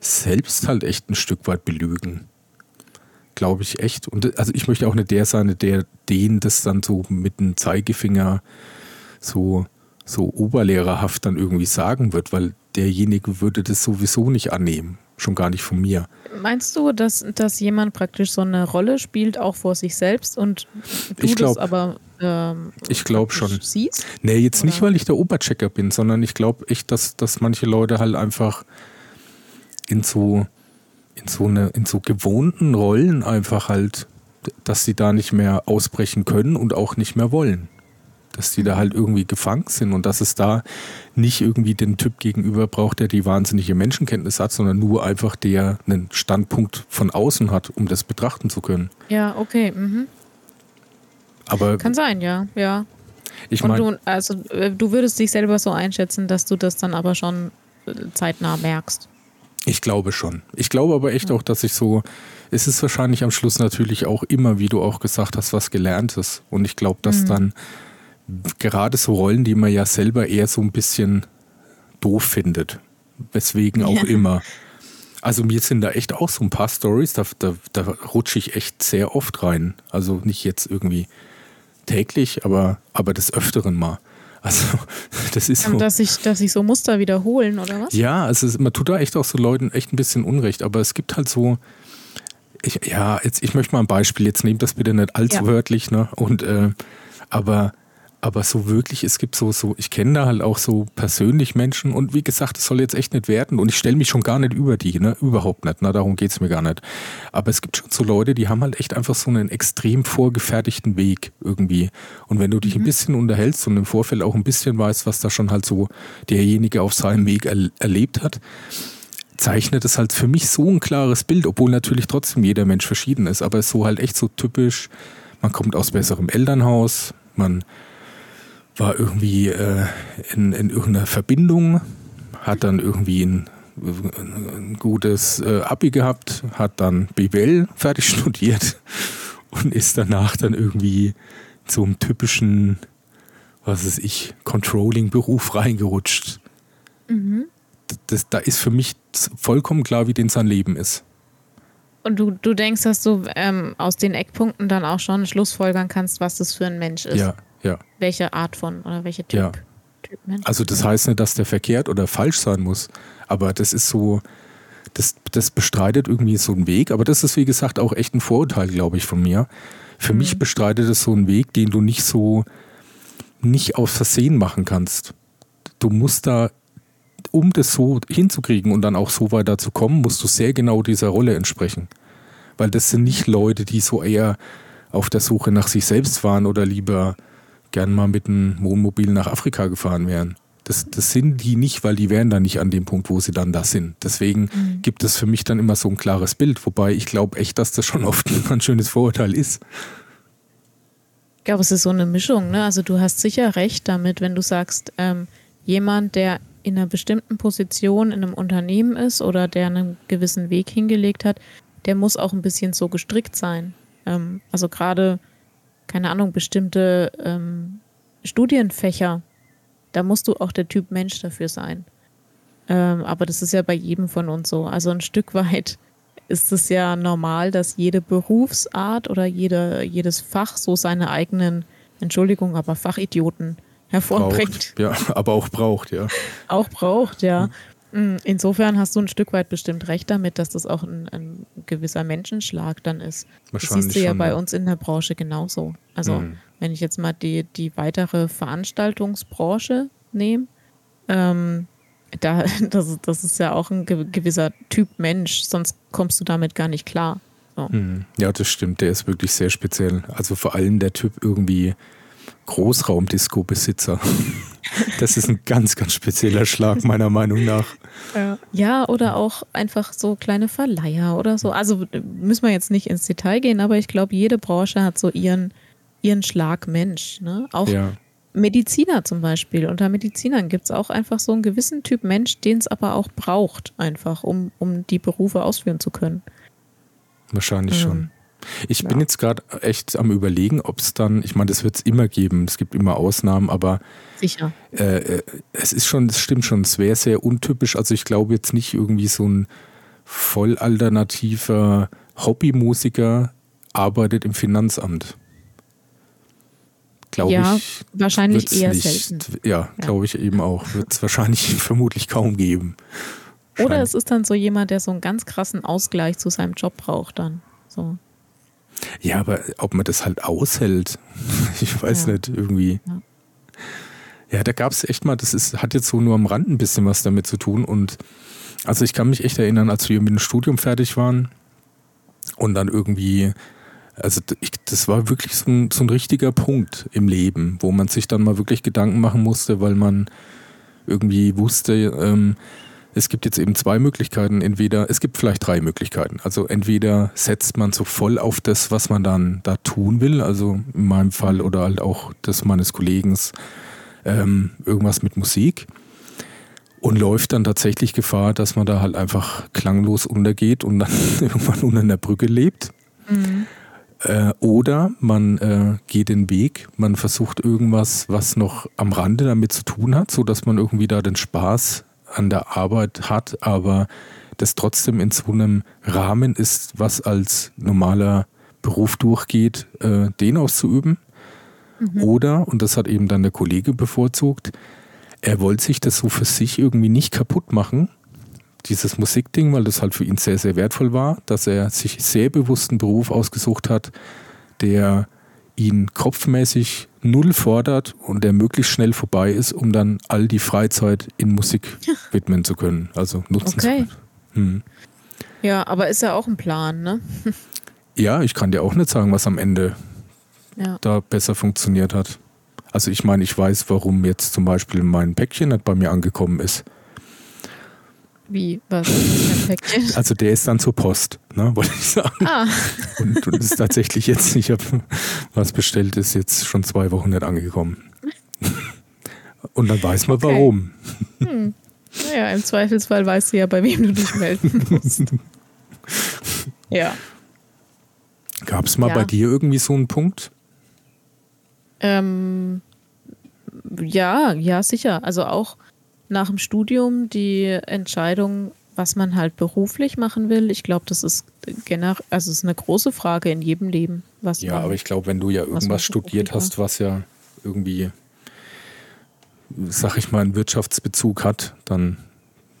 S2: selbst halt echt ein Stück weit belügen. Glaube ich echt. Und also ich möchte auch nicht der sein, der denen das dann so mit dem Zeigefinger so, so oberlehrerhaft dann irgendwie sagen wird, weil derjenige würde das sowieso nicht annehmen. Schon gar nicht von mir.
S1: Meinst du, dass, dass jemand praktisch so eine Rolle spielt, auch vor sich selbst und du
S2: ich glaub,
S1: das aber ähm,
S2: ich glaube schon.
S1: siehst?
S2: Nee, jetzt Oder? nicht, weil ich der Oberchecker bin, sondern ich glaube echt, dass, dass manche Leute halt einfach in so, in so eine, in so gewohnten Rollen einfach halt, dass sie da nicht mehr ausbrechen können und auch nicht mehr wollen dass die da halt irgendwie gefangen sind und dass es da nicht irgendwie den Typ gegenüber braucht, der die wahnsinnige Menschenkenntnis hat, sondern nur einfach der einen Standpunkt von außen hat, um das betrachten zu können.
S1: Ja, okay. Mhm.
S2: Aber
S1: Kann sein, ja, ja.
S2: Ich meine,
S1: du, also, äh, du würdest dich selber so einschätzen, dass du das dann aber schon äh, zeitnah merkst.
S2: Ich glaube schon. Ich glaube aber echt ja. auch, dass ich so, es ist wahrscheinlich am Schluss natürlich auch immer, wie du auch gesagt hast, was Gelerntes. Und ich glaube, dass mhm. dann gerade so Rollen, die man ja selber eher so ein bisschen doof findet. Weswegen auch ja. immer. Also mir sind da echt auch so ein paar Stories, da, da, da rutsche ich echt sehr oft rein. Also nicht jetzt irgendwie täglich, aber, aber des Öfteren mal. Also das ist so.
S1: Dass sich dass sich so Muster wiederholen, oder was?
S2: Ja, also man tut da echt auch so Leuten echt ein bisschen Unrecht, aber es gibt halt so, ich, ja, jetzt, ich möchte mal ein Beispiel, jetzt nehmt das bitte nicht allzu ja. wörtlich, ne? Und äh, aber aber so wirklich, es gibt so, so, ich kenne da halt auch so persönlich Menschen und wie gesagt, es soll jetzt echt nicht werden und ich stelle mich schon gar nicht über die, ne? Überhaupt nicht, ne? Darum geht es mir gar nicht. Aber es gibt schon so Leute, die haben halt echt einfach so einen extrem vorgefertigten Weg irgendwie. Und wenn du dich mhm. ein bisschen unterhältst und im Vorfeld auch ein bisschen weißt, was da schon halt so derjenige auf seinem Weg er erlebt hat, zeichnet es halt für mich so ein klares Bild, obwohl natürlich trotzdem jeder Mensch verschieden ist, aber so halt echt so typisch, man kommt aus besserem Elternhaus, man war irgendwie äh, in, in irgendeiner Verbindung, hat dann irgendwie ein, ein gutes äh, Abi gehabt, hat dann BWL fertig studiert und ist danach dann irgendwie zum typischen, was weiß ich, Controlling-Beruf reingerutscht. Mhm. Das, da ist für mich vollkommen klar, wie denn sein Leben ist.
S1: Und du, du denkst, dass du ähm, aus den Eckpunkten dann auch schon schlussfolgern kannst, was das für ein Mensch ist.
S2: Ja, ja.
S1: Welche Art von oder welche Typ?
S2: Ja. typ also das heißt nicht, dass der verkehrt oder falsch sein muss, aber das ist so, das, das bestreitet irgendwie so einen Weg, aber das ist wie gesagt auch echt ein Vorurteil, glaube ich, von mir. Für mhm. mich bestreitet es so einen Weg, den du nicht so, nicht aus Versehen machen kannst. Du musst da, um das so hinzukriegen und dann auch so weiter zu kommen, musst du sehr genau dieser Rolle entsprechen. Weil das sind nicht Leute, die so eher auf der Suche nach sich selbst waren oder lieber gern mal mit einem Wohnmobil nach Afrika gefahren wären. Das, das sind die nicht, weil die wären dann nicht an dem Punkt, wo sie dann da sind. Deswegen mhm. gibt es für mich dann immer so ein klares Bild, wobei ich glaube echt, dass das schon oft ein ganz schönes Vorurteil ist.
S1: Ich glaube, es ist so eine Mischung. Ne? Also du hast sicher recht damit, wenn du sagst, ähm, jemand, der in einer bestimmten Position in einem Unternehmen ist oder der einen gewissen Weg hingelegt hat, der muss auch ein bisschen so gestrickt sein. Ähm, also gerade keine Ahnung, bestimmte ähm, Studienfächer, da musst du auch der Typ Mensch dafür sein. Ähm, aber das ist ja bei jedem von uns so. Also ein Stück weit ist es ja normal, dass jede Berufsart oder jede, jedes Fach so seine eigenen, Entschuldigung, aber Fachidioten hervorbringt.
S2: Braucht, ja, aber auch braucht, ja.
S1: Auch braucht, ja. Mm, insofern hast du ein Stück weit bestimmt recht damit, dass das auch ein, ein gewisser Menschenschlag dann ist. Das siehst du ja schon, bei uns in der Branche genauso. Also mhm. wenn ich jetzt mal die, die weitere Veranstaltungsbranche nehme, ähm, da, das, das ist ja auch ein gewisser Typ Mensch, sonst kommst du damit gar nicht klar. So.
S2: Mhm. Ja, das stimmt, der ist wirklich sehr speziell. Also vor allem der Typ irgendwie Großraumdisco-Besitzer. Das ist ein ganz, ganz spezieller Schlag, meiner Meinung nach.
S1: Ja. oder auch einfach so kleine Verleiher oder so. Also müssen wir jetzt nicht ins Detail gehen, aber ich glaube, jede Branche hat so ihren, ihren Schlag Mensch. Ne? Auch ja. Mediziner zum Beispiel. Unter Medizinern gibt es auch einfach so einen gewissen Typ Mensch, den es aber auch braucht, einfach, um, um die Berufe ausführen zu können.
S2: Wahrscheinlich mhm. schon. Ich ja. bin jetzt gerade echt am überlegen, ob es dann, ich meine, das wird es immer geben, es gibt immer Ausnahmen, aber
S1: Sicher.
S2: Äh, äh, es ist schon, es stimmt schon, es wäre sehr untypisch. Also ich glaube jetzt nicht irgendwie so ein voll alternativer Hobbymusiker arbeitet im Finanzamt. Glaube
S1: ja,
S2: ich.
S1: Wahrscheinlich eher
S2: nicht,
S1: selten.
S2: Ja, ja. glaube ich eben auch. Wird es wahrscheinlich vermutlich kaum geben.
S1: Oder es ist dann so jemand, der so einen ganz krassen Ausgleich zu seinem Job braucht dann. So.
S2: Ja, aber ob man das halt aushält, ich weiß ja. nicht, irgendwie. Ja. Ja, da gab es echt mal, das ist, hat jetzt so nur am Rand ein bisschen was damit zu tun. Und also ich kann mich echt erinnern, als wir mit dem Studium fertig waren und dann irgendwie, also ich, das war wirklich so ein, so ein richtiger Punkt im Leben, wo man sich dann mal wirklich Gedanken machen musste, weil man irgendwie wusste, ähm, es gibt jetzt eben zwei Möglichkeiten. Entweder, es gibt vielleicht drei Möglichkeiten. Also entweder setzt man so voll auf das, was man dann da tun will, also in meinem Fall oder halt auch das meines Kollegen, ähm, irgendwas mit Musik und läuft dann tatsächlich Gefahr, dass man da halt einfach klanglos untergeht und dann irgendwann unter einer Brücke lebt. Mhm. Äh, oder man äh, geht den Weg, man versucht irgendwas, was noch am Rande damit zu tun hat, sodass man irgendwie da den Spaß an der Arbeit hat, aber das trotzdem in so einem Rahmen ist, was als normaler Beruf durchgeht, äh, den auszuüben. Mhm. Oder, und das hat eben dann der Kollege bevorzugt, er wollte sich das so für sich irgendwie nicht kaputt machen, dieses Musikding, weil das halt für ihn sehr, sehr wertvoll war, dass er sich sehr bewusst einen Beruf ausgesucht hat, der ihn kopfmäßig null fordert und der möglichst schnell vorbei ist, um dann all die Freizeit in Musik widmen zu können, also nutzen okay. zu können. Hm.
S1: Ja, aber ist ja auch ein Plan, ne?
S2: ja, ich kann dir auch nicht sagen, was am Ende ja. da besser funktioniert hat. Also ich meine, ich weiß, warum jetzt zum Beispiel mein Päckchen nicht bei mir angekommen ist.
S1: Wie? Was?
S2: Also der ist dann zur Post, ne, wollte ich sagen. Ah. Und, und ist tatsächlich jetzt, ich habe was bestellt, ist jetzt schon zwei Wochen nicht angekommen. Und dann weiß man okay. warum.
S1: Hm. Naja, im Zweifelsfall weißt du ja, bei wem du dich melden musst. ja.
S2: Gab es mal ja. bei dir irgendwie so einen Punkt?
S1: Ähm, ja, ja, sicher. Also auch nach dem Studium die Entscheidung, was man halt beruflich machen will. Ich glaube, das ist generell, also es ist eine große Frage in jedem Leben. Was
S2: ja,
S1: man,
S2: aber ich glaube, wenn du ja irgendwas studiert hast, was ja irgendwie, sag ich mal, einen Wirtschaftsbezug hat, dann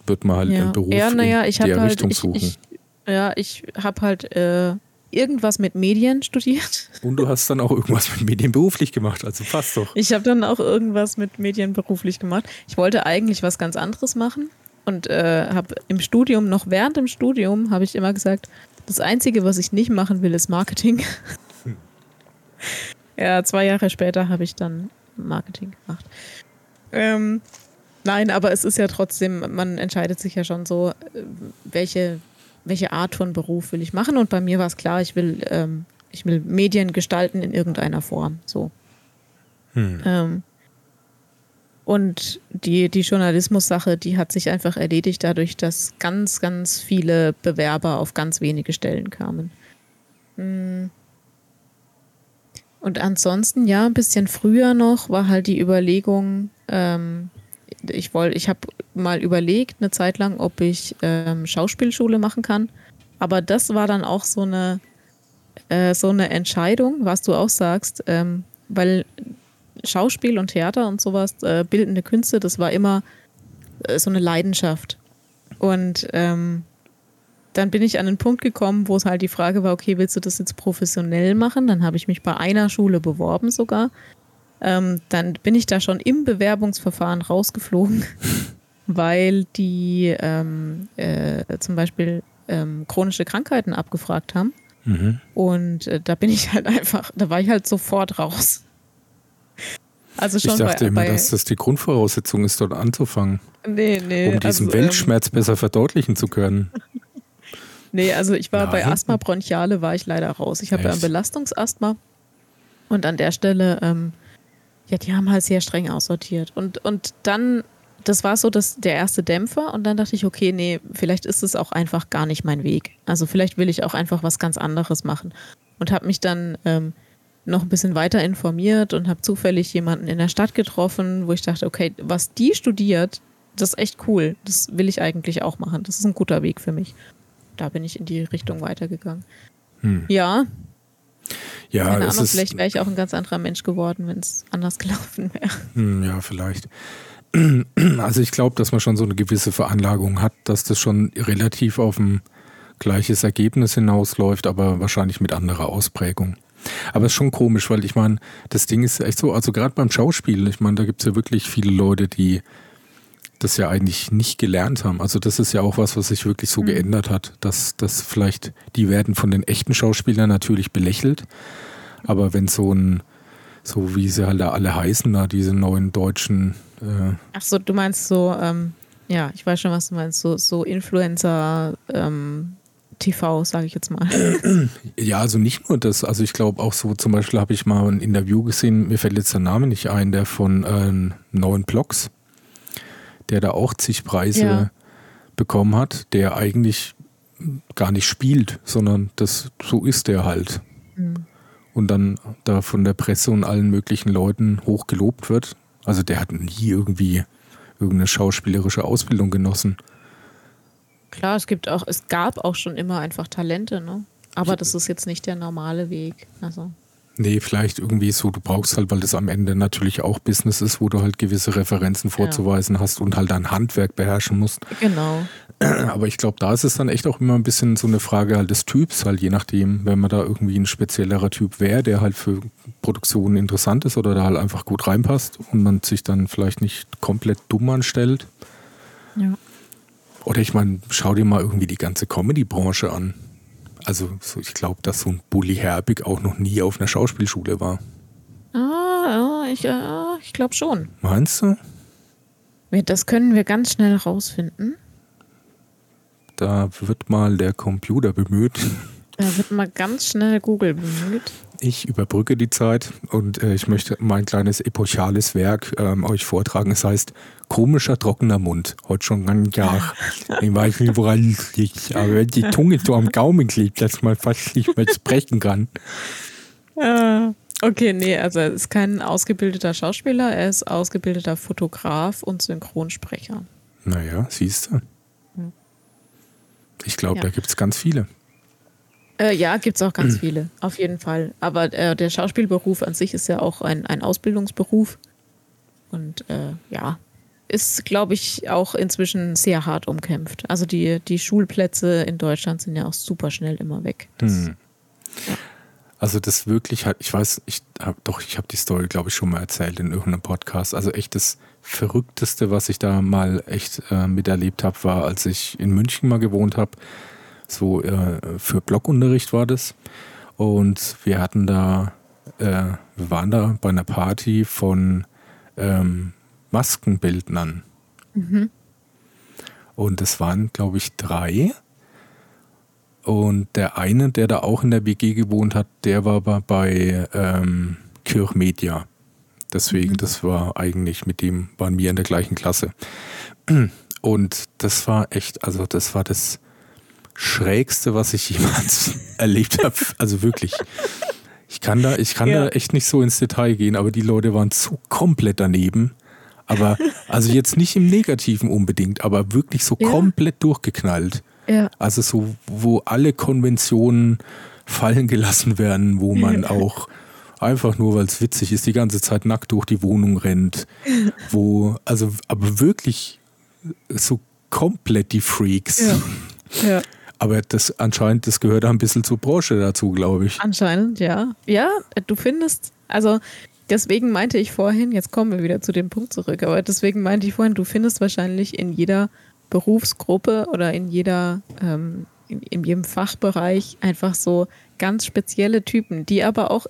S2: wird man halt ja. einen Beruf
S1: ja, naja, ich
S2: in der
S1: halt,
S2: Richtung suchen.
S1: Ich, ja, ich habe halt äh, irgendwas mit Medien studiert.
S2: Und du hast dann auch irgendwas mit Medien beruflich gemacht, also passt doch.
S1: Ich habe dann auch irgendwas mit Medien beruflich gemacht. Ich wollte eigentlich was ganz anderes machen und äh, habe im Studium, noch während dem Studium, habe ich immer gesagt, das Einzige, was ich nicht machen will, ist Marketing. Hm. Ja, zwei Jahre später habe ich dann Marketing gemacht. Ähm, nein, aber es ist ja trotzdem, man entscheidet sich ja schon so, äh, welche welche Art von Beruf will ich machen. Und bei mir war es klar, ich will, ähm, ich will Medien gestalten in irgendeiner Form. So. Hm. Ähm, und die, die Journalismus-Sache, die hat sich einfach erledigt dadurch, dass ganz, ganz viele Bewerber auf ganz wenige Stellen kamen. Hm. Und ansonsten, ja, ein bisschen früher noch war halt die Überlegung, ähm, ich wollte, ich habe mal überlegt eine Zeit lang, ob ich ähm, Schauspielschule machen kann. Aber das war dann auch so eine, äh, so eine Entscheidung, was du auch sagst, ähm, weil Schauspiel und Theater und sowas, äh, bildende Künste, das war immer äh, so eine Leidenschaft. Und ähm, dann bin ich an den Punkt gekommen, wo es halt die Frage war, okay, willst du das jetzt professionell machen? Dann habe ich mich bei einer Schule beworben sogar ähm, dann bin ich da schon im Bewerbungsverfahren rausgeflogen, weil die ähm, äh, zum Beispiel ähm, chronische Krankheiten abgefragt haben. Mhm. Und äh, da bin ich halt einfach, da war ich halt sofort raus.
S2: Also schon ich dachte bei, immer, bei, dass das die Grundvoraussetzung ist, dort anzufangen.
S1: Nee, nee.
S2: Um diesen also, Weltschmerz ähm, besser verdeutlichen zu können.
S1: nee, also ich war Nein. bei Asthma bronchiale war ich leider raus. Ich habe ja ein Belastungsasthma. Und an der Stelle ähm, ja, die haben halt sehr streng aussortiert. Und, und dann, das war so das, der erste Dämpfer. Und dann dachte ich, okay, nee, vielleicht ist es auch einfach gar nicht mein Weg. Also vielleicht will ich auch einfach was ganz anderes machen. und habe mich dann ähm, noch ein bisschen weiter informiert und habe zufällig jemanden in der Stadt getroffen, wo ich dachte, okay, was die studiert, das ist echt cool. Das will ich eigentlich auch machen. Das ist ein guter Weg für mich. Da bin ich in die Richtung weitergegangen. Hm. Ja.
S2: Ja,
S1: Keine Ahnung, vielleicht wäre ich auch ein ganz anderer Mensch geworden, wenn es anders gelaufen wäre.
S2: Hm, ja, vielleicht. Also ich glaube, dass man schon so eine gewisse Veranlagung hat, dass das schon relativ auf ein gleiches Ergebnis hinausläuft, aber wahrscheinlich mit anderer Ausprägung. Aber es ist schon komisch, weil ich meine, das Ding ist echt so, also gerade beim Schauspiel, ich meine, da gibt es ja wirklich viele Leute, die das ja eigentlich nicht gelernt haben. Also das ist ja auch was, was sich wirklich so mhm. geändert hat, dass das vielleicht, die werden von den echten Schauspielern natürlich belächelt, aber wenn so ein, so wie sie halt da alle heißen, da diese neuen deutschen. Äh
S1: Ach so, du meinst so, ähm, ja, ich weiß schon, was du meinst, so, so Influencer. Ähm TV, sage ich jetzt mal.
S2: Ja, also nicht nur das. Also ich glaube auch so, zum Beispiel habe ich mal ein Interview gesehen, mir fällt jetzt der Name nicht ein, der von äh, neuen Blogs, der da auch zig Preise ja. bekommen hat, der eigentlich gar nicht spielt, sondern das so ist der halt. Mhm und dann da von der Presse und allen möglichen Leuten hoch gelobt wird. Also der hat nie irgendwie irgendeine schauspielerische Ausbildung genossen.
S1: Klar, es gibt auch, es gab auch schon immer einfach Talente, ne? Aber das ist jetzt nicht der normale Weg. Also.
S2: Nee, vielleicht irgendwie so, du brauchst halt, weil das am Ende natürlich auch Business ist, wo du halt gewisse Referenzen vorzuweisen ja. hast und halt dein Handwerk beherrschen musst.
S1: Genau.
S2: Aber ich glaube, da ist es dann echt auch immer ein bisschen so eine Frage halt des Typs, halt je nachdem, wenn man da irgendwie ein speziellerer Typ wäre, der halt für Produktionen interessant ist oder da halt einfach gut reinpasst und man sich dann vielleicht nicht komplett dumm anstellt.
S1: Ja.
S2: Oder ich meine, schau dir mal irgendwie die ganze Comedy-Branche an. Also so, ich glaube, dass so ein Bully Herbig auch noch nie auf einer Schauspielschule war.
S1: Ah, ich, äh, ich glaube schon.
S2: Meinst du?
S1: Das können wir ganz schnell rausfinden.
S2: Da wird mal der Computer bemüht.
S1: Da wird mal ganz schnell Google bemüht.
S2: Ich überbrücke die Zeit und äh, ich möchte mein kleines epochales Werk ähm, euch vortragen. Es heißt Komischer trockener Mund. Heute schon ein Jahr. Ich weiß nicht, woran es liegt. Aber wenn die Zunge so am Gaumen klebt, dass man fast nicht mehr sprechen kann.
S1: Äh, okay, nee, also er ist kein ausgebildeter Schauspieler, er ist ausgebildeter Fotograf und Synchronsprecher.
S2: Naja, siehst du. Ich glaube, ja. da gibt es ganz viele.
S1: Äh, ja, gibt es auch ganz viele, auf jeden Fall. Aber äh, der Schauspielberuf an sich ist ja auch ein, ein Ausbildungsberuf. Und äh, ja, ist, glaube ich, auch inzwischen sehr hart umkämpft. Also die, die Schulplätze in Deutschland sind ja auch super schnell immer weg. Das, hm.
S2: ja. Also das wirklich hat, ich weiß, ich habe doch, ich habe die Story, glaube ich, schon mal erzählt in irgendeinem Podcast. Also echt das Verrückteste, was ich da mal echt äh, miterlebt habe, war, als ich in München mal gewohnt habe so äh, für Blockunterricht war das. Und wir hatten da, äh, wir waren da bei einer Party von ähm, Maskenbildnern. Mhm. Und es waren, glaube ich, drei. Und der eine, der da auch in der WG gewohnt hat, der war aber bei ähm, Kirchmedia. Deswegen, mhm. das war eigentlich mit dem, waren wir in der gleichen Klasse. Und das war echt, also das war das Schrägste, was ich jemals erlebt habe. Also wirklich. Ich kann da, ich kann ja. da echt nicht so ins Detail gehen, aber die Leute waren so komplett daneben. Aber, also jetzt nicht im Negativen unbedingt, aber wirklich so ja. komplett durchgeknallt.
S1: Ja.
S2: Also so, wo alle Konventionen fallen gelassen werden, wo man auch einfach nur, weil es witzig ist, die ganze Zeit nackt durch die Wohnung rennt. Wo, also, aber wirklich so komplett die Freaks.
S1: Ja. ja.
S2: Aber das anscheinend, das gehört ein bisschen zur Branche dazu, glaube ich.
S1: Anscheinend, ja. Ja, du findest, also deswegen meinte ich vorhin, jetzt kommen wir wieder zu dem Punkt zurück, aber deswegen meinte ich vorhin, du findest wahrscheinlich in jeder Berufsgruppe oder in jeder, ähm, in, in jedem Fachbereich einfach so ganz spezielle Typen, die aber auch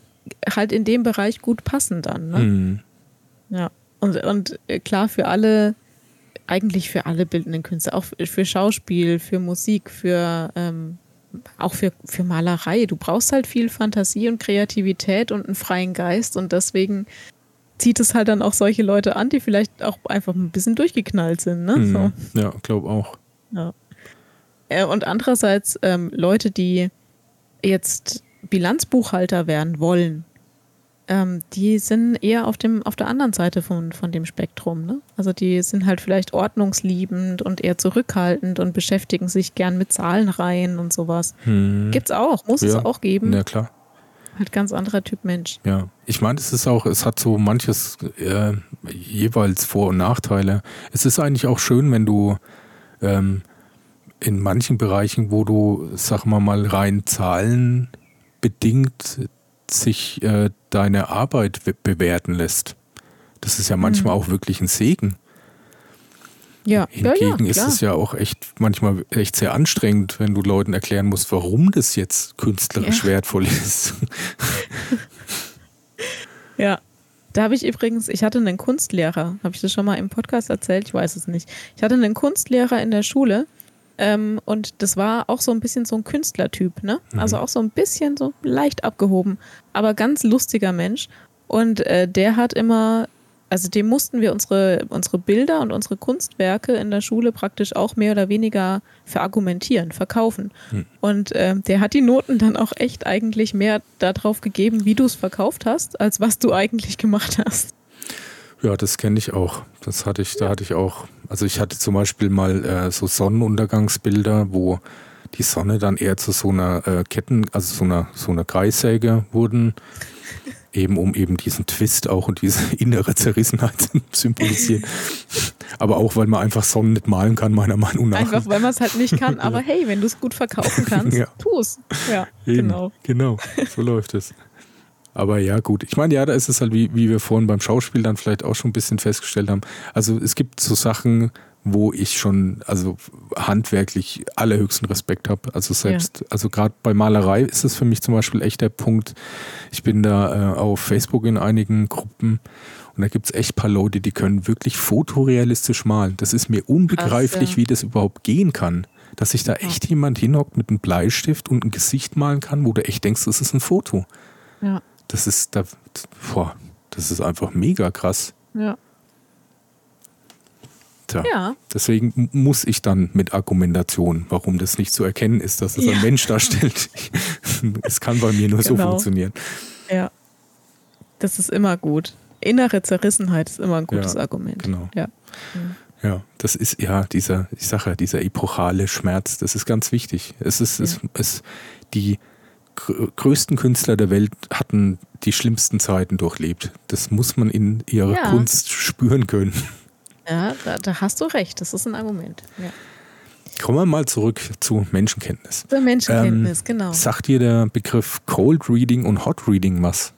S1: halt in dem Bereich gut passen dann. Ne? Mhm. Ja. Und, und äh, klar, für alle eigentlich für alle bildenden Künste, auch für Schauspiel, für Musik, für ähm, auch für, für Malerei. Du brauchst halt viel Fantasie und Kreativität und einen freien Geist und deswegen zieht es halt dann auch solche Leute an, die vielleicht auch einfach ein bisschen durchgeknallt sind. Ne? Mhm.
S2: So. Ja, glaube auch.
S1: Ja. Äh, und andererseits ähm, Leute, die jetzt Bilanzbuchhalter werden wollen, ähm, die sind eher auf, dem, auf der anderen Seite von, von dem Spektrum. Ne? Also die sind halt vielleicht ordnungsliebend und eher zurückhaltend und beschäftigen sich gern mit Zahlenreihen und sowas. Hm. Gibt's auch, muss ja. es auch geben.
S2: Ja, klar.
S1: Halt ganz anderer Typ Mensch.
S2: Ja, ich meine, es ist auch, es hat so manches äh, jeweils Vor- und Nachteile. Es ist eigentlich auch schön, wenn du ähm, in manchen Bereichen, wo du, sag mal mal, rein Zahlen bedingt sich äh, deine Arbeit bewerten lässt. Das ist ja manchmal mhm. auch wirklich ein Segen.
S1: Ja,
S2: Hingegen
S1: ja, ja,
S2: ist es ja auch echt manchmal echt sehr anstrengend, wenn du Leuten erklären musst, warum das jetzt künstlerisch ja. wertvoll ist.
S1: ja. Da habe ich übrigens, ich hatte einen Kunstlehrer, habe ich das schon mal im Podcast erzählt? Ich weiß es nicht. Ich hatte einen Kunstlehrer in der Schule ähm, und das war auch so ein bisschen so ein Künstlertyp, ne? Mhm. Also auch so ein bisschen so leicht abgehoben, aber ganz lustiger Mensch. Und äh, der hat immer also dem mussten wir unsere, unsere Bilder und unsere Kunstwerke in der Schule praktisch auch mehr oder weniger verargumentieren, verkaufen. Hm. Und äh, der hat die Noten dann auch echt eigentlich mehr darauf gegeben, wie du es verkauft hast, als was du eigentlich gemacht hast.
S2: Ja, das kenne ich auch. Das hatte ich, da hatte ich auch. Also ich hatte zum Beispiel mal äh, so Sonnenuntergangsbilder, wo die Sonne dann eher zu so einer äh, Ketten, also so einer so einer Kreissäge wurden eben um eben diesen Twist auch und diese innere Zerrissenheit zu symbolisieren. aber auch, weil man einfach Sonnen nicht malen kann, meiner Meinung nach.
S1: Einfach, weil man es halt nicht kann. Aber hey, wenn du es gut verkaufen kannst, ja. tu es. Ja, eben, genau.
S2: Genau, so läuft es. Aber ja, gut. Ich meine, ja, da ist es halt, wie, wie wir vorhin beim Schauspiel dann vielleicht auch schon ein bisschen festgestellt haben. Also es gibt so Sachen, wo ich schon also handwerklich allerhöchsten Respekt habe. Also selbst, ja. also gerade bei Malerei ist es für mich zum Beispiel echt der Punkt. Ich bin da äh, auf Facebook in einigen Gruppen und da gibt es echt ein paar Leute, die können wirklich fotorealistisch malen. Das ist mir unbegreiflich, ja. wie das überhaupt gehen kann. Dass sich da echt jemand hinhockt mit einem Bleistift und ein Gesicht malen kann, wo du echt denkst, das ist ein Foto.
S1: Ja.
S2: Das ist da, boah, das ist einfach mega krass.
S1: Ja.
S2: Tja, ja. deswegen muss ich dann mit Argumentation, warum das nicht zu erkennen ist, dass es ja. ein Mensch darstellt. es kann bei mir nur genau. so funktionieren.
S1: Ja. Das ist immer gut. Innere Zerrissenheit ist immer ein gutes
S2: ja,
S1: Argument.
S2: Genau.
S1: Ja.
S2: Ja, das ist ja dieser, ich sage ja, dieser epochale Schmerz, das ist ganz wichtig. Es ist, ja. es, es, die größten Künstler der Welt hatten die schlimmsten Zeiten durchlebt. Das muss man in ihrer ja. Kunst spüren können.
S1: Ja, da, da, hast du recht. Das ist ein Argument. Ja.
S2: Kommen wir mal zurück zu Menschenkenntnis.
S1: Zur Menschenkenntnis, ähm, genau.
S2: Sagt dir der Begriff Cold Reading und Hot Reading was?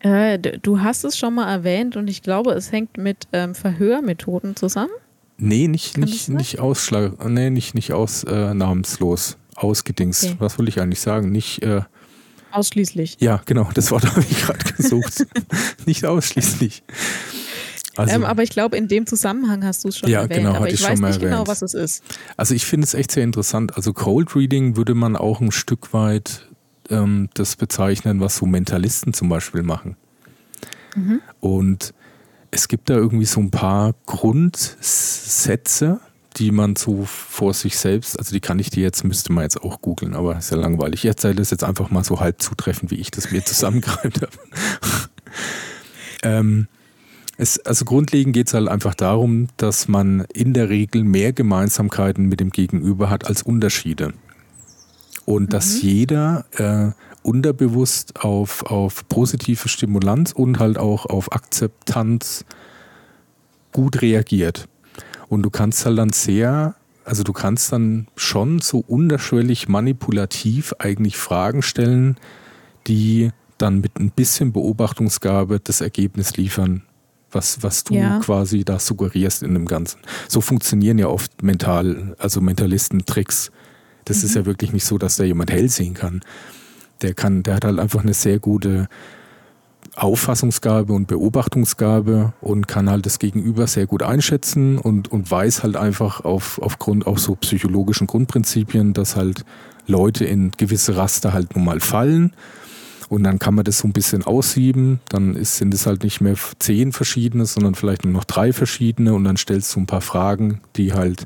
S1: Äh, du hast es schon mal erwähnt und ich glaube, es hängt mit ähm, Verhörmethoden zusammen.
S2: Nee, nicht, nicht, nicht Ausschlag, nee, nicht, nicht ausnahmslos. Äh, ausgedingst. Okay. Was will ich eigentlich sagen? Nicht äh,
S1: ausschließlich.
S2: Ja, genau, das Wort habe ich gerade gesucht. nicht ausschließlich.
S1: Also, ähm, aber ich glaube, in dem Zusammenhang hast du es schon
S2: ja,
S1: erwähnt.
S2: Genau,
S1: aber
S2: ich,
S1: ich
S2: weiß
S1: nicht
S2: genau,
S1: erwähnt. genau, was es ist.
S2: Also ich finde es echt sehr interessant. Also Cold Reading würde man auch ein Stück weit ähm, das bezeichnen, was so Mentalisten zum Beispiel machen. Mhm. Und es gibt da irgendwie so ein paar Grundsätze, die man so vor sich selbst, also die kann ich dir jetzt, müsste man jetzt auch googeln, aber ist ja langweilig. Ich erzähle das jetzt einfach mal so halb zutreffend, wie ich das mir zusammengereimt habe. ähm, es, also grundlegend geht es halt einfach darum, dass man in der Regel mehr Gemeinsamkeiten mit dem Gegenüber hat als Unterschiede. Und mhm. dass jeder äh, unterbewusst auf, auf positive Stimulanz und halt auch auf Akzeptanz gut reagiert. Und du kannst halt dann sehr, also du kannst dann schon so unterschwellig manipulativ eigentlich Fragen stellen, die dann mit ein bisschen Beobachtungsgabe das Ergebnis liefern, was, was du ja. quasi da suggerierst in dem Ganzen. So funktionieren ja oft mental, also Mentalisten-Tricks. Das mhm. ist ja wirklich nicht so, dass da jemand hell sehen kann. Der kann, der hat halt einfach eine sehr gute Auffassungsgabe und Beobachtungsgabe und kann halt das Gegenüber sehr gut einschätzen und, und weiß halt einfach auf, aufgrund auch so psychologischen Grundprinzipien, dass halt Leute in gewisse Raster halt nun mal fallen und dann kann man das so ein bisschen aussieben. Dann ist, sind es halt nicht mehr zehn verschiedene, sondern vielleicht nur noch drei verschiedene. Und dann stellst du ein paar Fragen, die halt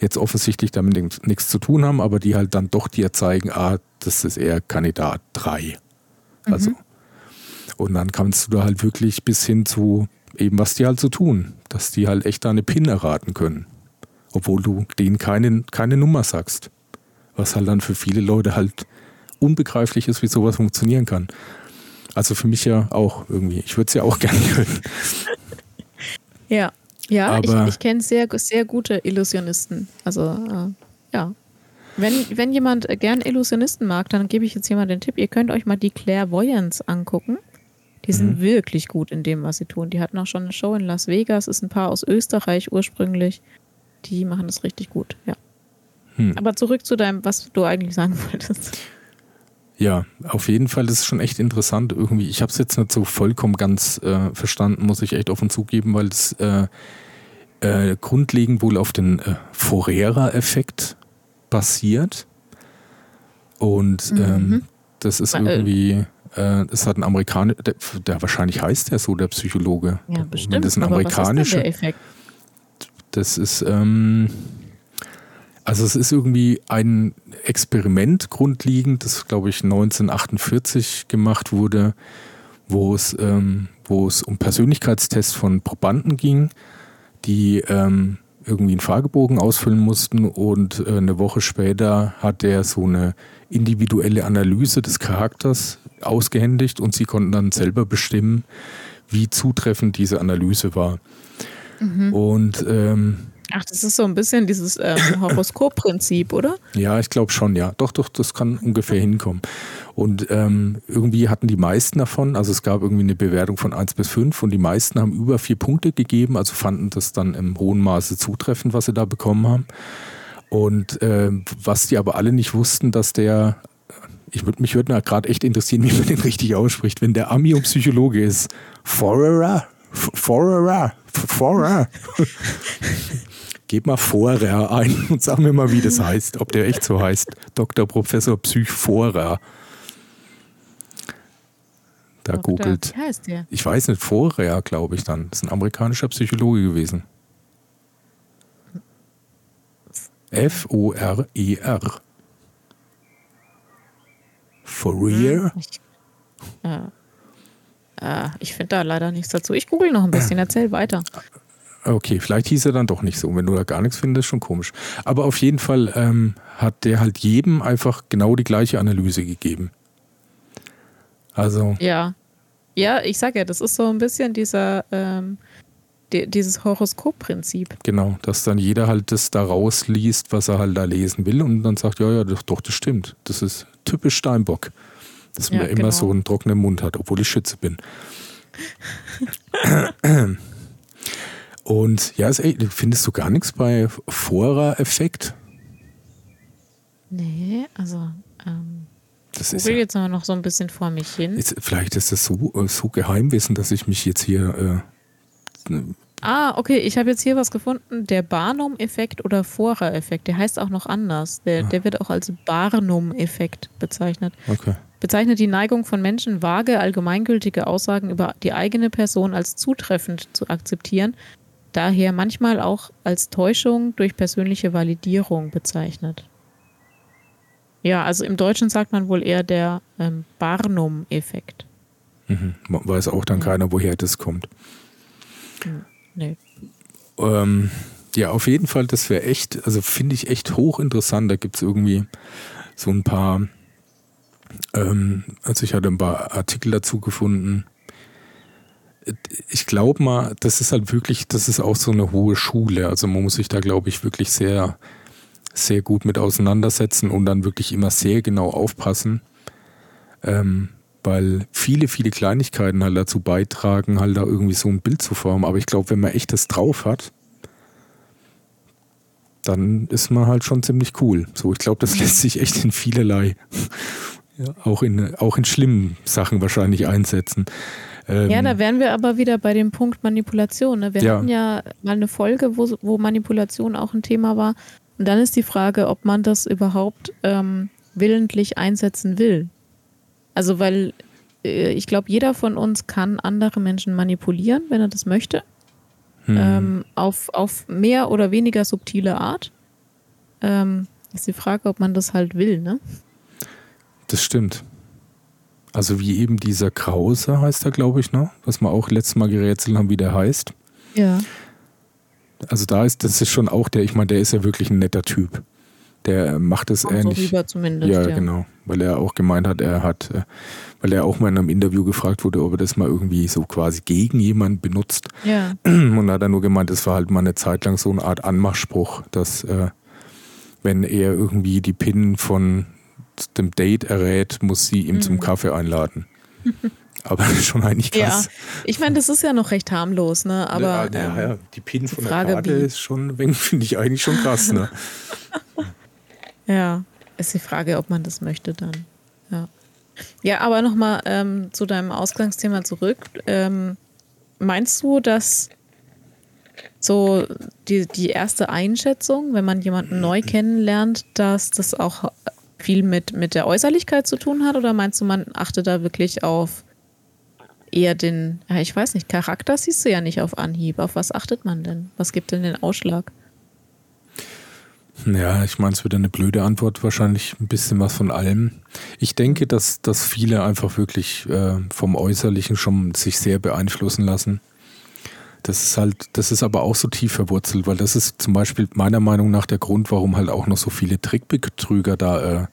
S2: jetzt offensichtlich damit nichts zu tun haben, aber die halt dann doch dir zeigen, ah, das ist eher Kandidat 3. Also. Mhm. Und dann kannst du da halt wirklich bis hin zu eben, was die halt so tun, dass die halt echt deine PIN erraten können. Obwohl du denen keine, keine Nummer sagst. Was halt dann für viele Leute halt unbegreiflich ist, wie sowas funktionieren kann. Also für mich ja auch irgendwie. Ich würde es ja auch gerne können.
S1: Ja, ja, Aber ich, ich kenne sehr, sehr gute Illusionisten. Also, äh, ja. Wenn, wenn jemand gern Illusionisten mag, dann gebe ich jetzt hier mal den Tipp. Ihr könnt euch mal die Clairvoyance angucken. Die sind mhm. wirklich gut in dem, was sie tun. Die hatten auch schon eine Show in Las Vegas, ist ein paar aus Österreich ursprünglich. Die machen das richtig gut, ja. Hm. Aber zurück zu deinem, was du eigentlich sagen wolltest.
S2: Ja, auf jeden Fall ist es schon echt interessant irgendwie. Ich habe es jetzt nicht so vollkommen ganz äh, verstanden, muss ich echt offen zugeben, weil es äh, äh, grundlegend wohl auf den äh, Forera-Effekt basiert. Und mhm. ähm, das ist äh, irgendwie, äh, es hat ein Amerikaner, der, der, wahrscheinlich heißt der so, der Psychologe.
S1: Ja, bestimmt.
S2: Das ein amerikanischer. Das ist, ähm, also es ist irgendwie ein Experiment grundlegend, das glaube ich 1948 gemacht wurde, wo es, ähm, wo es um Persönlichkeitstests von Probanden ging, die ähm, irgendwie einen Fragebogen ausfüllen mussten und äh, eine Woche später hat er so eine individuelle Analyse des Charakters ausgehändigt und sie konnten dann selber bestimmen, wie zutreffend diese Analyse war. Mhm. Und ähm,
S1: Ach, das ist so ein bisschen dieses ähm, Horoskop-Prinzip, oder?
S2: Ja, ich glaube schon, ja. Doch, doch, das kann ungefähr hinkommen. Und ähm, irgendwie hatten die meisten davon, also es gab irgendwie eine Bewertung von 1 bis 5 und die meisten haben über vier Punkte gegeben, also fanden das dann im hohen Maße zutreffend, was sie da bekommen haben. Und äh, was die aber alle nicht wussten, dass der, ich würd, mich würde gerade echt interessieren, wie man den richtig ausspricht, wenn der Ami und Psychologe ist. Forer? Forer? Forer? Gib mal Forer ein und sag mir mal, wie das heißt, ob der echt so heißt. Dr. Professor Psychforer. Da Doktor, googelt.
S1: Wie heißt der?
S2: Ich weiß nicht, Forer, glaube ich dann. Das ist ein amerikanischer Psychologe gewesen. F-O-R-E-R. -E Fourier?
S1: Ich, äh, äh, ich finde da leider nichts dazu. Ich google noch ein bisschen, erzähl weiter.
S2: Okay, vielleicht hieß er dann doch nicht so. Wenn du da gar nichts findest, ist schon komisch. Aber auf jeden Fall ähm, hat der halt jedem einfach genau die gleiche Analyse gegeben. Also.
S1: Ja. Ja, ich sag ja, das ist so ein bisschen dieser, ähm, dieses Horoskop-Prinzip.
S2: Genau, dass dann jeder halt das da rausliest, was er halt da lesen will und dann sagt, ja, ja, doch, doch das stimmt. Das ist typisch Steinbock. Dass man ja, immer genau. so einen trockenen Mund hat, obwohl ich Schütze bin. Und ja, findest du gar nichts bei Fora-Effekt?
S1: Nee, also ähm, das ist ja, jetzt aber noch so ein bisschen vor mich hin.
S2: Ist, vielleicht ist das so, äh, so Geheimwissen, dass ich mich jetzt hier.
S1: Äh, ah, okay, ich habe jetzt hier was gefunden. Der Barnum-Effekt oder Fora-Effekt, der heißt auch noch anders. Der, ah. der wird auch als Barnum-Effekt bezeichnet.
S2: Okay.
S1: Bezeichnet die Neigung von Menschen, vage, allgemeingültige Aussagen über die eigene Person als zutreffend zu akzeptieren daher manchmal auch als Täuschung durch persönliche Validierung bezeichnet. Ja, also im Deutschen sagt man wohl eher der ähm, Barnum-Effekt.
S2: Mhm. Weiß auch dann keiner, woher das kommt.
S1: Nee.
S2: Ähm, ja, auf jeden Fall, das wäre echt, also finde ich echt hochinteressant. Da gibt es irgendwie so ein paar, ähm, also ich hatte ein paar Artikel dazu gefunden, ich glaube mal, das ist halt wirklich, das ist auch so eine hohe Schule. Also man muss sich da, glaube ich, wirklich sehr, sehr gut mit auseinandersetzen und dann wirklich immer sehr genau aufpassen. Ähm, weil viele, viele Kleinigkeiten halt dazu beitragen, halt da irgendwie so ein Bild zu formen. Aber ich glaube, wenn man echt das drauf hat, dann ist man halt schon ziemlich cool. So, ich glaube, das lässt sich echt in vielerlei, ja, auch in, auch in schlimmen Sachen wahrscheinlich einsetzen.
S1: Ähm, ja, da wären wir aber wieder bei dem Punkt Manipulation. Ne? Wir ja. hatten ja mal eine Folge, wo, wo Manipulation auch ein Thema war. Und dann ist die Frage, ob man das überhaupt ähm, willentlich einsetzen will. Also, weil äh, ich glaube, jeder von uns kann andere Menschen manipulieren, wenn er das möchte. Hm. Ähm, auf, auf mehr oder weniger subtile Art. Ähm, ist die Frage, ob man das halt will, ne?
S2: Das stimmt. Also wie eben dieser Krause heißt er, glaube ich, ne? Was wir auch letztes Mal gerätselt haben, wie der heißt.
S1: Ja.
S2: Also da ist, das ist schon auch der, ich meine, der ist ja wirklich ein netter Typ. Der macht es ähnlich.
S1: So zumindest,
S2: ja, ja, genau. Weil er auch gemeint hat, er hat, äh, weil er auch mal in einem Interview gefragt wurde, ob er das mal irgendwie so quasi gegen jemanden benutzt.
S1: Ja.
S2: Und hat er nur gemeint, das war halt mal eine Zeit lang so eine Art Anmachspruch, dass äh, wenn er irgendwie die PIN von dem Date errät, muss sie ihm mhm. zum Kaffee einladen. Aber schon eigentlich krass.
S1: Ja, ich meine, das ist ja noch recht harmlos, ne? Aber
S2: ja, ja, ja. die PIN von Frage der Karte wie? ist schon, finde ich eigentlich schon krass, ne?
S1: ja, ist die Frage, ob man das möchte dann. Ja, ja aber nochmal ähm, zu deinem Ausgangsthema zurück. Ähm, meinst du, dass so die, die erste Einschätzung, wenn man jemanden neu kennenlernt, dass das auch viel mit, mit der Äußerlichkeit zu tun hat? Oder meinst du, man achtet da wirklich auf eher den, ja, ich weiß nicht, Charakter siehst du ja nicht auf Anhieb. Auf was achtet man denn? Was gibt denn den Ausschlag?
S2: Ja, ich meine, es wird eine blöde Antwort, wahrscheinlich ein bisschen was von allem. Ich denke, dass, dass viele einfach wirklich äh, vom Äußerlichen schon sich sehr beeinflussen lassen. Das ist halt, das ist aber auch so tief verwurzelt, weil das ist zum Beispiel meiner Meinung nach der Grund, warum halt auch noch so viele Trickbetrüger da äh,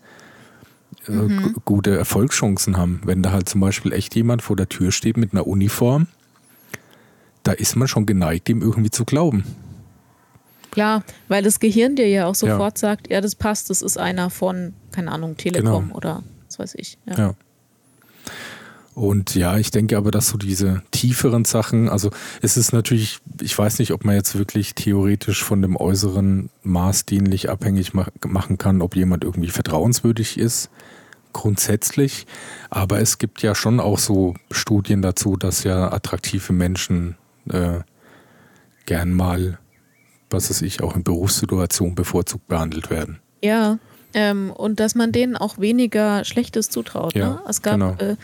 S2: äh, mhm. gute Erfolgschancen haben. Wenn da halt zum Beispiel echt jemand vor der Tür steht mit einer Uniform, da ist man schon geneigt, ihm irgendwie zu glauben.
S1: Klar, weil das Gehirn dir ja auch sofort ja. sagt, ja, das passt, das ist einer von, keine Ahnung, Telekom genau. oder was weiß ich.
S2: ja. ja. Und ja, ich denke aber, dass so diese tieferen Sachen, also es ist natürlich, ich weiß nicht, ob man jetzt wirklich theoretisch von dem Äußeren maßdienlich abhängig machen kann, ob jemand irgendwie vertrauenswürdig ist, grundsätzlich. Aber es gibt ja schon auch so Studien dazu, dass ja attraktive Menschen äh, gern mal, was weiß ich, auch in Berufssituationen bevorzugt behandelt werden.
S1: Ja, ähm, und dass man denen auch weniger Schlechtes zutraut. Ja, ne? Es gab genau. äh,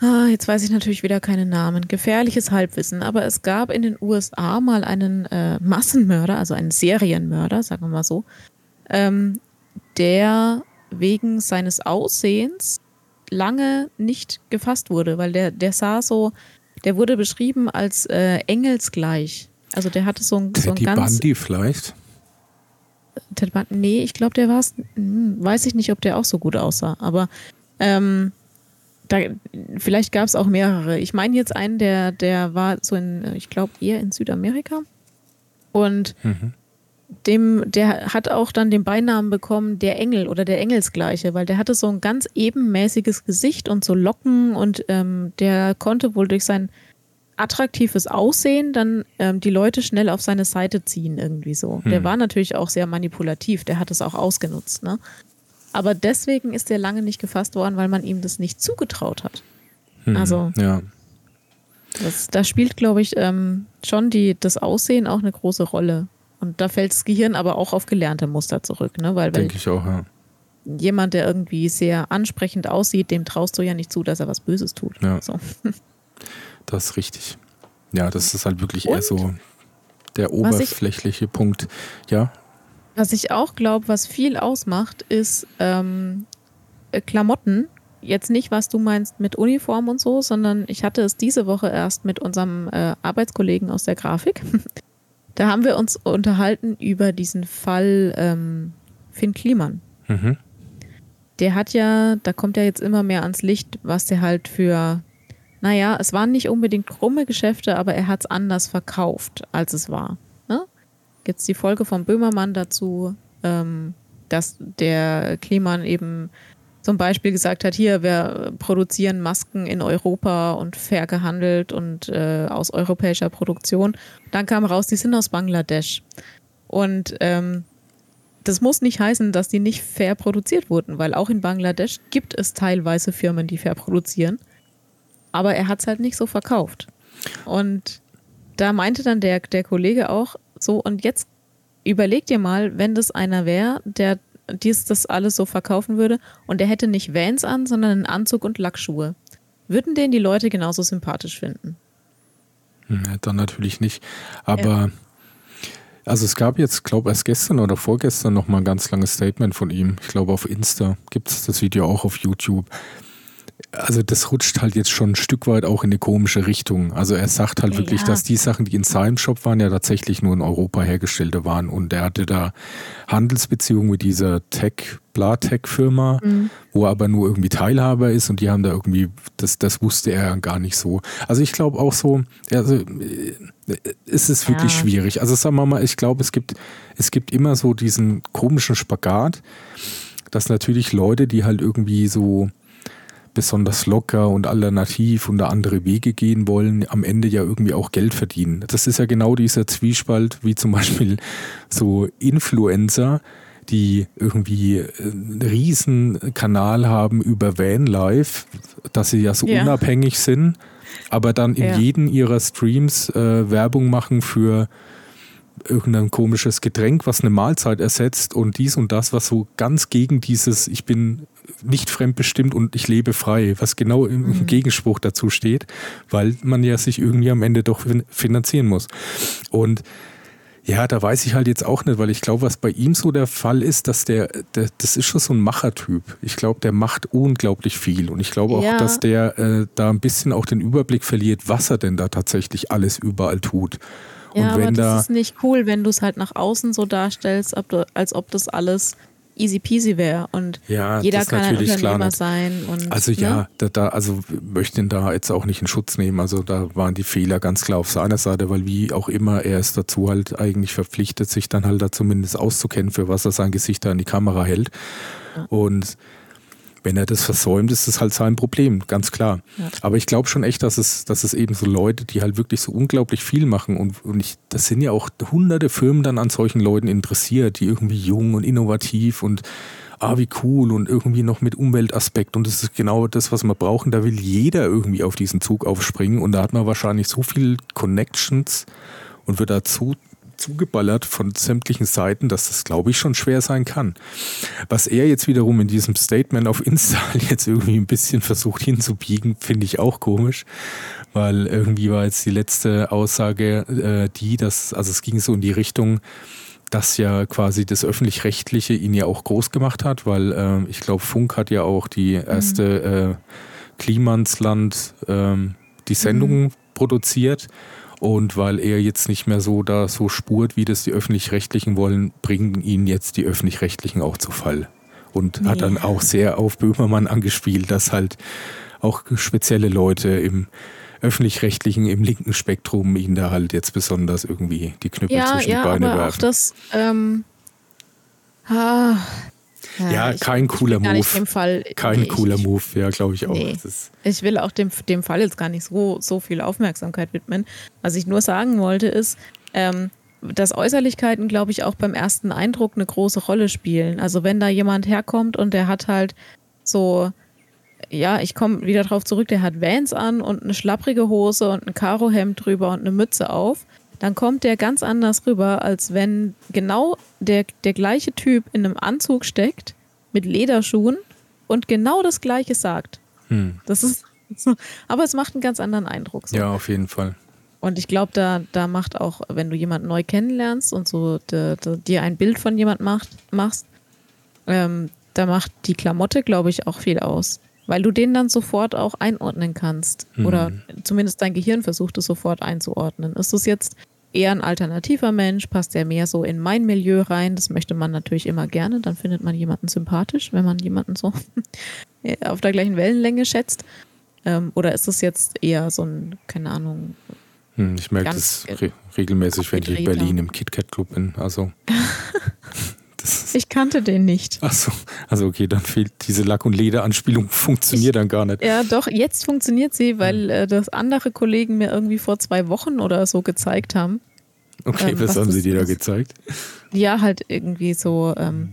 S1: Ah, jetzt weiß ich natürlich wieder keine Namen. Gefährliches Halbwissen. Aber es gab in den USA mal einen äh, Massenmörder, also einen Serienmörder, sagen wir mal so, ähm, der wegen seines Aussehens lange nicht gefasst wurde, weil der, der sah so, der wurde beschrieben als äh, engelsgleich. Also der hatte so ein, so ein ganz.
S2: Bundy vielleicht?
S1: Ted Bundy, nee, ich glaube, der war es. Hm, weiß ich nicht, ob der auch so gut aussah. Aber ähm, da, vielleicht gab es auch mehrere. Ich meine jetzt einen, der, der war so in, ich glaube, eher in Südamerika. Und mhm. dem, der hat auch dann den Beinamen bekommen, der Engel oder der Engelsgleiche, weil der hatte so ein ganz ebenmäßiges Gesicht und so Locken und ähm, der konnte wohl durch sein attraktives Aussehen dann ähm, die Leute schnell auf seine Seite ziehen, irgendwie so. Mhm. Der war natürlich auch sehr manipulativ, der hat es auch ausgenutzt, ne? Aber deswegen ist er lange nicht gefasst worden, weil man ihm das nicht zugetraut hat.
S2: Hm, also, ja.
S1: Das, da spielt, glaube ich, ähm, schon die, das Aussehen auch eine große Rolle. Und da fällt das Gehirn aber auch auf gelernte Muster zurück. Ne? Weil,
S2: Denke ich auch, ja.
S1: Jemand, der irgendwie sehr ansprechend aussieht, dem traust du ja nicht zu, dass er was Böses tut.
S2: Ja.
S1: So.
S2: Das ist richtig. Ja, das ist halt wirklich Und? eher so der oberflächliche Punkt. Ja,
S1: was ich auch glaube, was viel ausmacht, ist ähm, äh, Klamotten. Jetzt nicht, was du meinst mit Uniform und so, sondern ich hatte es diese Woche erst mit unserem äh, Arbeitskollegen aus der Grafik. da haben wir uns unterhalten über diesen Fall ähm, Finn Kliman. Mhm. Der hat ja, da kommt ja jetzt immer mehr ans Licht, was der halt für, naja, es waren nicht unbedingt krumme Geschäfte, aber er hat es anders verkauft, als es war gibt es die Folge von Böhmermann dazu, ähm, dass der Kliman eben zum Beispiel gesagt hat, hier, wir produzieren Masken in Europa und fair gehandelt und äh, aus europäischer Produktion. Dann kam raus, die sind aus Bangladesch. Und ähm, das muss nicht heißen, dass die nicht fair produziert wurden, weil auch in Bangladesch gibt es teilweise Firmen, die fair produzieren. Aber er hat es halt nicht so verkauft. Und da meinte dann der, der Kollege auch, so, und jetzt überleg dir mal, wenn das einer wäre, der dies das alles so verkaufen würde und der hätte nicht Vans an, sondern einen Anzug und Lackschuhe. Würden den die Leute genauso sympathisch finden?
S2: Ja, dann natürlich nicht. Aber Also es gab jetzt, glaube ich, erst gestern oder vorgestern noch mal ein ganz langes Statement von ihm. Ich glaube auf Insta gibt es das Video auch auf YouTube also das rutscht halt jetzt schon ein Stück weit auch in eine komische Richtung. Also er sagt halt ja. wirklich, dass die Sachen, die in seinem Shop waren, ja tatsächlich nur in Europa hergestellte waren. Und er hatte da Handelsbeziehungen mit dieser Tech, Blatech-Firma, mhm. wo er aber nur irgendwie Teilhaber ist und die haben da irgendwie, das, das wusste er gar nicht so. Also ich glaube auch so, also äh, es ist wirklich ja. schwierig. Also sagen wir mal, ich glaube, es gibt, es gibt immer so diesen komischen Spagat, dass natürlich Leute, die halt irgendwie so besonders locker und alternativ und andere Wege gehen wollen, am Ende ja irgendwie auch Geld verdienen. Das ist ja genau dieser Zwiespalt, wie zum Beispiel so Influencer, die irgendwie einen riesen Kanal haben über Vanlife, dass sie ja so ja. unabhängig sind, aber dann in ja. jedem ihrer Streams äh, Werbung machen für irgendein komisches Getränk, was eine Mahlzeit ersetzt und dies und das, was so ganz gegen dieses Ich bin nicht fremdbestimmt und ich lebe frei, was genau im mhm. Gegenspruch dazu steht, weil man ja sich irgendwie am Ende doch finanzieren muss. Und ja, da weiß ich halt jetzt auch nicht, weil ich glaube, was bei ihm so der Fall ist, dass der, der das ist schon so ein Machertyp. Ich glaube, der macht unglaublich viel und ich glaube auch, ja. dass der äh, da ein bisschen auch den Überblick verliert, was er denn da tatsächlich alles überall tut.
S1: Ja, und wenn aber das da, ist nicht cool, wenn du es halt nach außen so darstellst, als ob das alles easy peasy wäre und ja, jeder kann ein Unternehmer sein. Und,
S2: also ne? ja, da, da, also möchte ihn da jetzt auch nicht in Schutz nehmen. Also da waren die Fehler ganz klar auf seiner Seite, weil wie auch immer er ist dazu halt eigentlich verpflichtet, sich dann halt da zumindest auszukennen, für was er sein Gesicht da in die Kamera hält. Ja. Und wenn er das versäumt, ist das halt sein Problem, ganz klar. Ja. Aber ich glaube schon echt, dass es, dass es eben so Leute, die halt wirklich so unglaublich viel machen und, und ich, das sind ja auch hunderte Firmen dann an solchen Leuten interessiert, die irgendwie jung und innovativ und ah, wie cool und irgendwie noch mit Umweltaspekt und das ist genau das, was wir brauchen. Da will jeder irgendwie auf diesen Zug aufspringen und da hat man wahrscheinlich so viel Connections und wird dazu zugeballert von sämtlichen Seiten, dass das, glaube ich, schon schwer sein kann. Was er jetzt wiederum in diesem Statement auf Insta jetzt irgendwie ein bisschen versucht hinzubiegen, finde ich auch komisch, weil irgendwie war jetzt die letzte Aussage äh, die, dass, also es ging so in die Richtung, dass ja quasi das öffentlich-rechtliche ihn ja auch groß gemacht hat, weil äh, ich glaube, Funk hat ja auch die erste äh, Klimansland äh, die Sendung mhm. produziert und weil er jetzt nicht mehr so da so spurt, wie das die Öffentlich-Rechtlichen wollen, bringen ihn jetzt die Öffentlich-Rechtlichen auch zu Fall. Und nee. hat dann auch sehr auf Böhmermann angespielt, dass halt auch spezielle Leute im öffentlich-rechtlichen, im linken Spektrum ihn da halt jetzt besonders irgendwie die Knüppel ja, zwischen ja, die Beine
S1: aber
S2: werfen.
S1: Auch das, ähm, ah,
S2: ja, ja kein cooler Move.
S1: Fall,
S2: kein nee, cooler ich, Move, ja, glaube ich auch. Nee.
S1: Ich will auch dem, dem Fall jetzt gar nicht so, so viel Aufmerksamkeit widmen. Was ich nur sagen wollte, ist, ähm, dass Äußerlichkeiten, glaube ich, auch beim ersten Eindruck eine große Rolle spielen. Also wenn da jemand herkommt und der hat halt so, ja, ich komme wieder drauf zurück, der hat Vans an und eine schlapprige Hose und ein Karohemd drüber und eine Mütze auf dann kommt der ganz anders rüber, als wenn genau der, der gleiche Typ in einem Anzug steckt, mit Lederschuhen und genau das Gleiche sagt. Hm. Das ist, aber es macht einen ganz anderen Eindruck.
S2: So. Ja, auf jeden Fall.
S1: Und ich glaube, da, da macht auch, wenn du jemanden neu kennenlernst und so de, de, dir ein Bild von jemand macht, machst, ähm, da macht die Klamotte, glaube ich, auch viel aus. Weil du den dann sofort auch einordnen kannst. Mhm. Oder zumindest dein Gehirn versucht es sofort einzuordnen. Ist es jetzt eher ein alternativer Mensch, passt er mehr so in mein Milieu rein. Das möchte man natürlich immer gerne. Dann findet man jemanden sympathisch, wenn man jemanden so auf der gleichen Wellenlänge schätzt. Ähm, oder ist es jetzt eher so ein, keine Ahnung.
S2: Hm, ich merke das re regelmäßig, wenn ich in Berlin im KitKat Club bin. Also.
S1: ich kannte den nicht.
S2: Achso, also okay, dann fehlt diese Lack- und Lederanspielung, funktioniert ich, dann gar nicht.
S1: Ja, doch, jetzt funktioniert sie, weil hm. äh, das andere Kollegen mir irgendwie vor zwei Wochen oder so gezeigt haben.
S2: Okay, ähm, was, was haben sie dir da gezeigt?
S1: Ja, halt irgendwie so, ähm,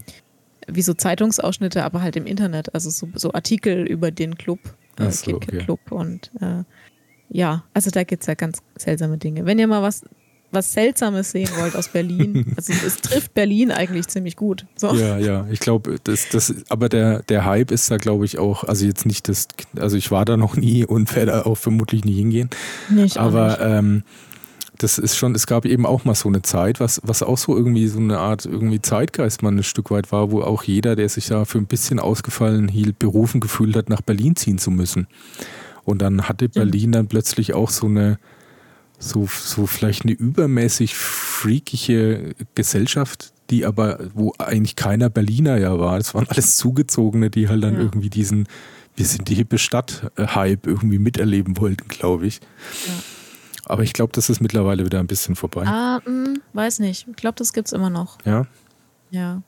S1: wie so Zeitungsausschnitte, aber halt im Internet, also so, so Artikel über den Club, äh, so, okay. Club und äh, ja, also da gibt es ja ganz seltsame Dinge. Wenn ihr mal was was Seltsames sehen wollt aus Berlin. Also es trifft Berlin eigentlich ziemlich gut. So.
S2: Ja, ja, ich glaube, das, das, aber der, der Hype ist da, glaube ich, auch, also jetzt nicht das, also ich war da noch nie und werde auch vermutlich nie hingehen. Nicht, aber ähm, das ist schon, es gab eben auch mal so eine Zeit, was, was auch so irgendwie so eine Art irgendwie Zeitgeist mal ein Stück weit war, wo auch jeder, der sich da für ein bisschen ausgefallen hielt, berufen gefühlt hat, nach Berlin ziehen zu müssen. Und dann hatte Berlin dann plötzlich auch so eine, so, so vielleicht eine übermäßig freakige Gesellschaft, die aber, wo eigentlich keiner Berliner ja war. Es waren alles Zugezogene, die halt dann ja. irgendwie diesen, wir sind die hippe Stadt-Hype irgendwie miterleben wollten, glaube ich. Ja. Aber ich glaube, das ist mittlerweile wieder ein bisschen vorbei.
S1: Ah, mh, hm, weiß nicht. Ich glaube, das gibt es immer noch.
S2: Ja?
S1: Ja.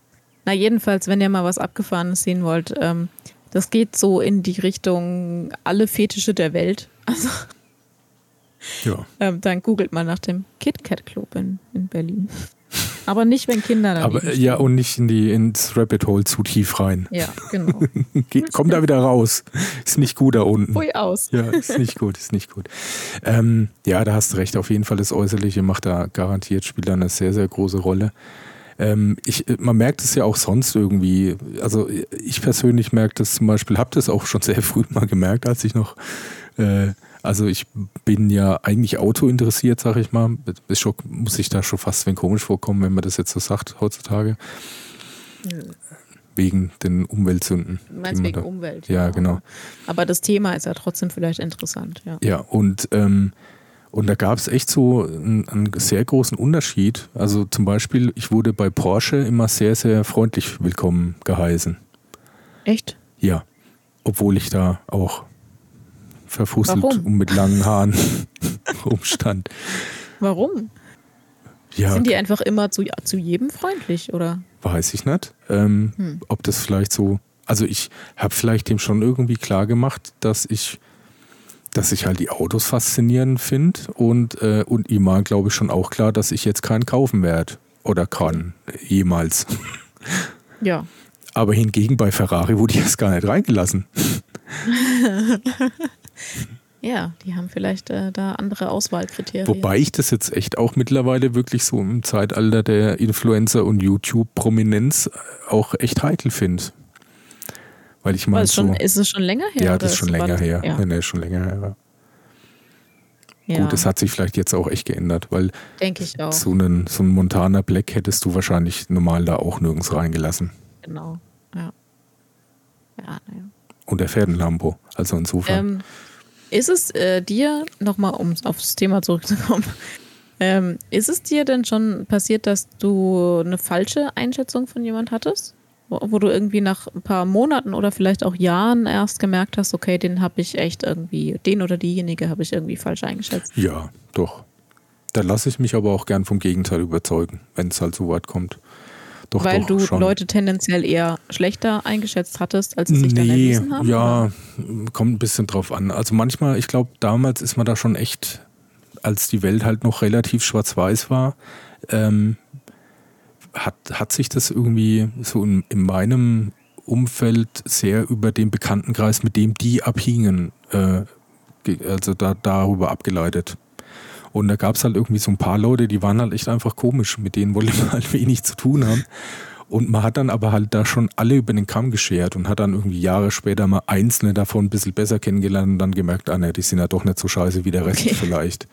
S1: Na, jedenfalls, wenn ihr mal was Abgefahrenes sehen wollt, ähm, das geht so in die Richtung alle Fetische der Welt. Also, ja. ähm, dann googelt mal nach dem KitKat Club in, in Berlin. Aber nicht, wenn Kinder da
S2: Aber ja, und nicht in die, ins Rabbit Hole zu tief rein.
S1: Ja, genau.
S2: komm da wieder raus. Ist nicht gut da unten.
S1: Hui aus.
S2: Ja, ist nicht gut, ist nicht gut. Ähm, ja, da hast du recht. Auf jeden Fall das Äußerliche macht da garantiert, spielt da eine sehr, sehr große Rolle. Ähm, ich, man merkt es ja auch sonst irgendwie. Also ich persönlich merke das zum Beispiel, habe das auch schon sehr früh mal gemerkt, als ich noch äh, also ich bin ja eigentlich Auto interessiert, sag ich mal. Ist schon, muss ich da schon fast wenn komisch vorkommen, wenn man das jetzt so sagt heutzutage. Wegen den Umweltsünden.
S1: Du meinst wegen da, Umwelt.
S2: Ja, genau.
S1: Aber das Thema ist ja trotzdem vielleicht interessant. Ja,
S2: ja und, ähm, und da gab es echt so einen, einen, sehr großen Unterschied. Also zum Beispiel, ich wurde bei Porsche immer sehr, sehr freundlich willkommen geheißen.
S1: Echt?
S2: Ja. Obwohl ich da auch verfusselt Warum? und mit langen Haaren rumstand.
S1: Warum? Ja, Sind die einfach immer zu, zu jedem freundlich, oder?
S2: Weiß ich nicht. Ähm, hm. Ob das vielleicht so. Also ich habe vielleicht dem schon irgendwie klar gemacht, dass ich, dass ich halt die Autos faszinierend finde und, äh, und ihm war, glaube ich, schon auch klar, dass ich jetzt keinen kaufen werde oder kann, jemals.
S1: Ja.
S2: Aber hingegen bei Ferrari wurde ich erst gar nicht reingelassen.
S1: Ja, die haben vielleicht äh, da andere Auswahlkriterien.
S2: Wobei ich das jetzt echt auch mittlerweile wirklich so im Zeitalter der Influencer und YouTube-Prominenz äh, auch echt heikel finde. Weil ich meine, so,
S1: ist es schon länger her?
S2: Ja, das ist schon länger her. Ja. Nee, schon länger her. Ja. Gut, das hat sich vielleicht jetzt auch echt geändert, weil
S1: Denke ich auch.
S2: So einen, so einen Montana Black hättest du wahrscheinlich normal da auch nirgends reingelassen.
S1: Genau, ja. Ja,
S2: naja. Und er fährt ein Lambo. Also insofern. Ähm,
S1: ist es äh, dir, nochmal um aufs Thema zurückzukommen, ähm, ist es dir denn schon passiert, dass du eine falsche Einschätzung von jemand hattest? Wo, wo du irgendwie nach ein paar Monaten oder vielleicht auch Jahren erst gemerkt hast, okay, den habe ich echt irgendwie, den oder diejenige habe ich irgendwie falsch eingeschätzt?
S2: Ja, doch. Da lasse ich mich aber auch gern vom Gegenteil überzeugen, wenn es halt so weit kommt. Doch,
S1: Weil
S2: doch,
S1: du
S2: schon.
S1: Leute tendenziell eher schlechter eingeschätzt hattest, als sie sich nee, dann erwiesen haben?
S2: Ja, oder? kommt ein bisschen drauf an. Also manchmal, ich glaube, damals ist man da schon echt, als die Welt halt noch relativ schwarz-weiß war, ähm, hat, hat sich das irgendwie so in, in, meinem Umfeld sehr über den Bekanntenkreis, mit dem die abhingen, äh, also da, darüber abgeleitet. Und da gab es halt irgendwie so ein paar Leute, die waren halt echt einfach komisch. Mit denen wollte man halt wenig zu tun haben. Und man hat dann aber halt da schon alle über den Kamm geschert und hat dann irgendwie Jahre später mal einzelne davon ein bisschen besser kennengelernt und dann gemerkt, ah ne, die sind ja doch nicht so scheiße wie der Rest okay. vielleicht.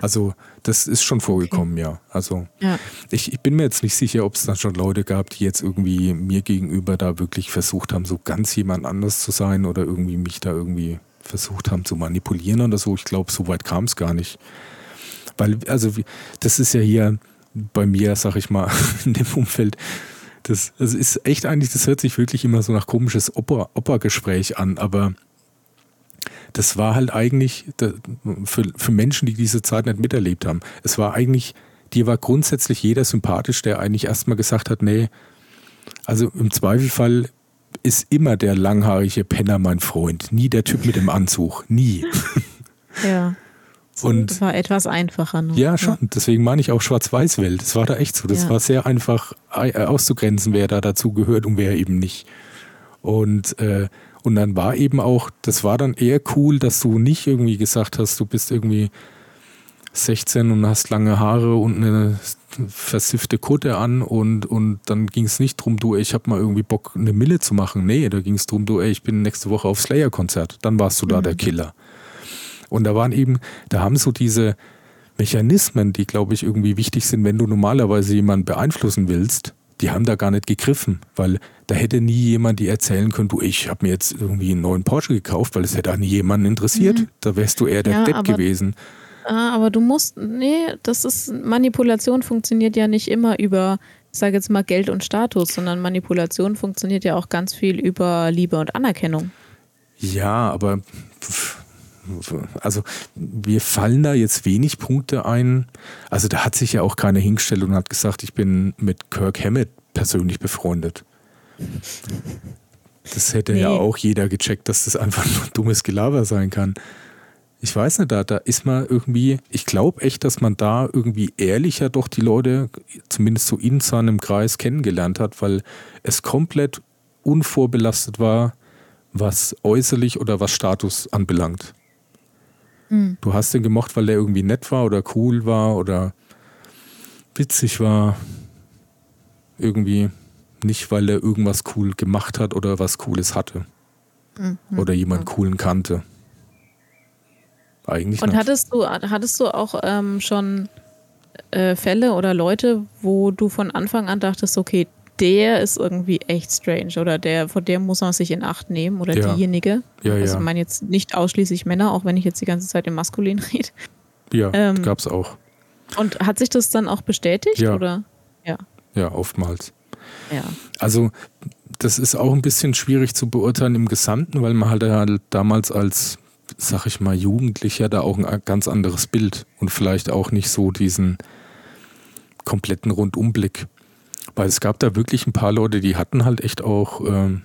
S2: Also das ist schon vorgekommen, okay. ja. Also ja. Ich, ich bin mir jetzt nicht sicher, ob es dann schon Leute gab, die jetzt irgendwie mir gegenüber da wirklich versucht haben, so ganz jemand anders zu sein oder irgendwie mich da irgendwie versucht haben zu manipulieren oder so. Ich glaube, so weit kam es gar nicht. Weil, also, das ist ja hier bei mir, sag ich mal, in dem Umfeld, das, das ist echt eigentlich, das hört sich wirklich immer so nach komisches Oper, Opergespräch an, aber das war halt eigentlich für, für Menschen, die diese Zeit nicht miterlebt haben. Es war eigentlich, dir war grundsätzlich jeder sympathisch, der eigentlich erstmal gesagt hat, nee, also im Zweifelfall ist immer der langhaarige Penner mein Freund, nie der Typ mit dem Anzug, nie.
S1: Ja. Und das war etwas einfacher.
S2: Noch. Ja, schon. Ja. Deswegen meine ich auch Schwarz-Weiß-Welt. Das war da echt so. Das ja. war sehr einfach äh, auszugrenzen, wer da dazu gehört und wer eben nicht. Und, äh, und dann war eben auch, das war dann eher cool, dass du nicht irgendwie gesagt hast, du bist irgendwie 16 und hast lange Haare und eine versiffte Kutte an und, und dann ging es nicht drum, du, ich habe mal irgendwie Bock, eine Mille zu machen. Nee, da ging es drum, du, ey, ich bin nächste Woche auf Slayer-Konzert. Dann warst du da mhm. der Killer. Und da waren eben, da haben so diese, Mechanismen, die, glaube ich, irgendwie wichtig sind, wenn du normalerweise jemanden beeinflussen willst, die haben da gar nicht gegriffen, weil da hätte nie jemand die erzählen können, du, ich habe mir jetzt irgendwie einen neuen Porsche gekauft, weil es hätte auch nie jemanden interessiert. Mhm. Da wärst du eher der ja, Depp gewesen.
S1: Ah, aber du musst, nee, das ist, Manipulation funktioniert ja nicht immer über, ich sage jetzt mal Geld und Status, sondern Manipulation funktioniert ja auch ganz viel über Liebe und Anerkennung.
S2: Ja, aber also wir fallen da jetzt wenig Punkte ein. Also da hat sich ja auch keiner hingestellt und hat gesagt, ich bin mit Kirk Hammett persönlich befreundet. Das hätte nee. ja auch jeder gecheckt, dass das einfach nur dummes Gelaber sein kann ich weiß nicht, da, da ist man irgendwie, ich glaube echt, dass man da irgendwie ehrlicher doch die Leute, zumindest so in seinem Kreis, kennengelernt hat, weil es komplett unvorbelastet war, was äußerlich oder was Status anbelangt. Mhm. Du hast den gemocht, weil der irgendwie nett war oder cool war oder witzig war. Irgendwie nicht, weil er irgendwas cool gemacht hat oder was Cooles hatte. Mhm. Oder jemand coolen kannte. Eigentlich
S1: Und hattest du, hattest du auch ähm, schon äh, Fälle oder Leute, wo du von Anfang an dachtest, okay, der ist irgendwie echt strange oder der, vor dem muss man sich in Acht nehmen oder ja. diejenige. Ja, also ja. ich meine jetzt nicht ausschließlich Männer, auch wenn ich jetzt die ganze Zeit im Maskulin rede.
S2: Ja, ähm, gab es auch.
S1: Und hat sich das dann auch bestätigt?
S2: Ja.
S1: Oder?
S2: Ja. Ja, oftmals. Ja. Also das ist auch ein bisschen schwierig zu beurteilen im Gesamten, weil man halt, halt damals als sag ich mal, Jugendlicher da auch ein ganz anderes Bild und vielleicht auch nicht so diesen kompletten Rundumblick. Weil es gab da wirklich ein paar Leute, die hatten halt echt auch ähm,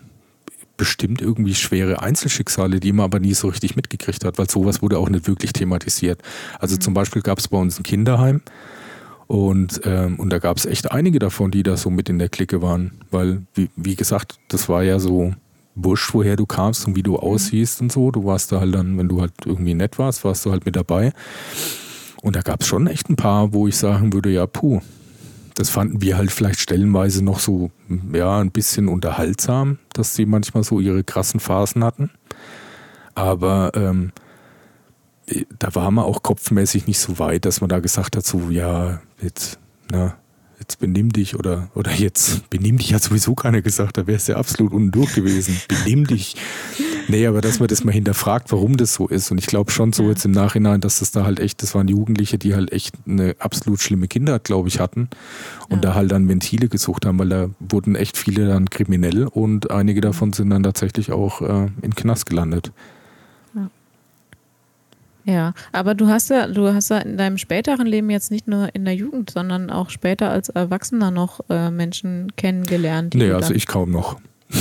S2: bestimmt irgendwie schwere Einzelschicksale, die man aber nie so richtig mitgekriegt hat, weil sowas wurde auch nicht wirklich thematisiert. Also mhm. zum Beispiel gab es bei uns ein Kinderheim und, ähm, und da gab es echt einige davon, die da so mit in der Clique waren, weil, wie, wie gesagt, das war ja so wurscht, woher du kamst und wie du mhm. aussiehst und so. Du warst da halt dann, wenn du halt irgendwie nett warst, warst du halt mit dabei. Und da gab es schon echt ein paar, wo ich sagen würde, ja, puh, das fanden wir halt vielleicht stellenweise noch so, ja, ein bisschen unterhaltsam, dass sie manchmal so ihre krassen Phasen hatten. Aber ähm, da war man auch kopfmäßig nicht so weit, dass man da gesagt hat, so, ja, jetzt, na, jetzt benimm dich oder, oder jetzt benimm dich hat sowieso keiner gesagt, da wäre es ja absolut unten durch gewesen. Benimm dich. Nee, aber dass man das mal hinterfragt, warum das so ist. Und ich glaube schon so jetzt im Nachhinein, dass das da halt echt, das waren Jugendliche, die halt echt eine absolut schlimme Kindheit, glaube ich, hatten und ja. da halt dann Ventile gesucht haben, weil da wurden echt viele dann kriminell und einige davon sind dann tatsächlich auch äh, in Knast gelandet.
S1: Ja, aber du hast ja, du hast ja in deinem späteren Leben jetzt nicht nur in der Jugend, sondern auch später als Erwachsener noch äh, Menschen kennengelernt.
S2: Die nee, also ich kaum noch.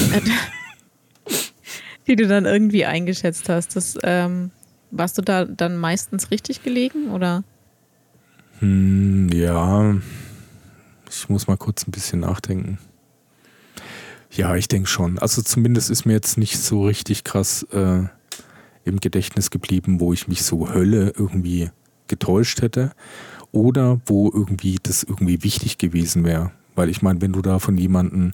S1: die du dann irgendwie eingeschätzt hast. Das, ähm, warst du da dann meistens richtig gelegen oder?
S2: Hm, ja, ich muss mal kurz ein bisschen nachdenken. Ja, ich denke schon. Also zumindest ist mir jetzt nicht so richtig krass äh, im Gedächtnis geblieben, wo ich mich so Hölle irgendwie getäuscht hätte oder wo irgendwie das irgendwie wichtig gewesen wäre. Weil ich meine, wenn du da von jemandem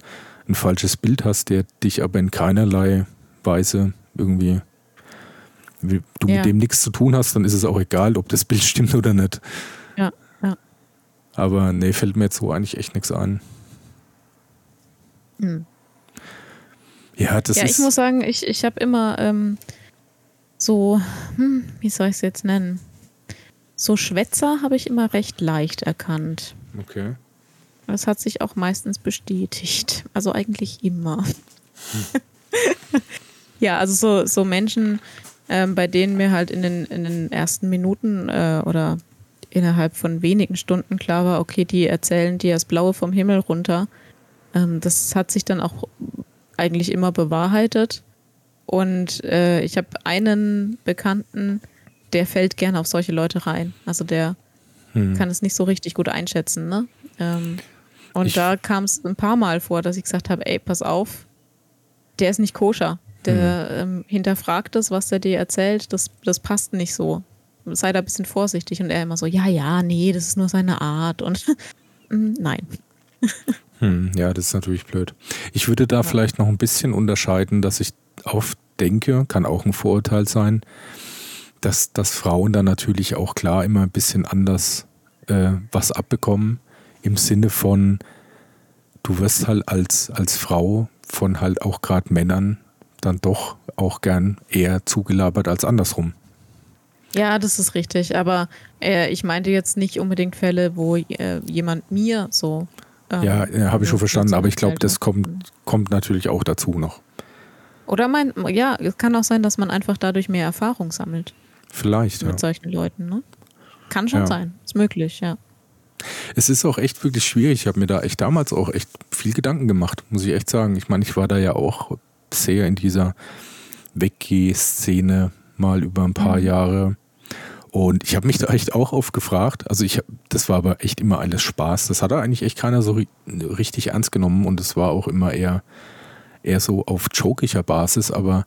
S2: ein falsches Bild hast, der dich aber in keinerlei Weise irgendwie du ja. mit dem nichts zu tun hast, dann ist es auch egal, ob das Bild stimmt oder nicht.
S1: Ja, ja.
S2: Aber nee, fällt mir jetzt so eigentlich echt nichts ein.
S1: Hm. Ja, das ja, ist. ich muss sagen, ich, ich habe immer ähm, so, hm, wie soll ich es jetzt nennen? So Schwätzer habe ich immer recht leicht erkannt.
S2: Okay.
S1: Das hat sich auch meistens bestätigt. Also eigentlich immer. Hm. ja, also so, so Menschen, ähm, bei denen mir halt in den, in den ersten Minuten äh, oder innerhalb von wenigen Stunden klar war, okay, die erzählen dir das Blaue vom Himmel runter. Ähm, das hat sich dann auch eigentlich immer bewahrheitet. Und äh, ich habe einen Bekannten, der fällt gerne auf solche Leute rein. Also der hm. kann es nicht so richtig gut einschätzen. Ne? Ähm, und ich da kam es ein paar Mal vor, dass ich gesagt habe, ey, pass auf, der ist nicht koscher. Der hm. ähm, hinterfragt das, was der dir erzählt, das, das passt nicht so. Sei da ein bisschen vorsichtig. Und er immer so, ja, ja, nee, das ist nur seine Art. Und hm, nein.
S2: Hm, ja, das ist natürlich blöd. Ich würde da ja. vielleicht noch ein bisschen unterscheiden, dass ich oft denke, kann auch ein Vorurteil sein, dass, dass Frauen dann natürlich auch klar immer ein bisschen anders äh, was abbekommen, im Sinne von, du wirst halt als, als Frau von halt auch gerade Männern dann doch auch gern eher zugelabert als andersrum.
S1: Ja, das ist richtig. Aber äh, ich meinte jetzt nicht unbedingt Fälle, wo äh, jemand mir so.
S2: Ähm, ja, ja habe ich schon verstanden. Aber ich glaube, das kommt, kommt natürlich auch dazu noch.
S1: Oder mein, ja, es kann auch sein, dass man einfach dadurch mehr Erfahrung sammelt.
S2: Vielleicht,
S1: Mit ja. solchen Leuten, ne? Kann schon ja. sein. Ist möglich, ja.
S2: Es ist auch echt wirklich schwierig. Ich habe mir da echt damals auch echt viel Gedanken gemacht, muss ich echt sagen. Ich meine, ich war da ja auch sehr in dieser Weggeh-Szene mal über ein paar mhm. Jahre. Und ich habe mich da echt auch oft gefragt, also ich, das war aber echt immer alles Spaß. Das hat da eigentlich echt keiner so richtig ernst genommen und es war auch immer eher, eher so auf jokiger Basis, aber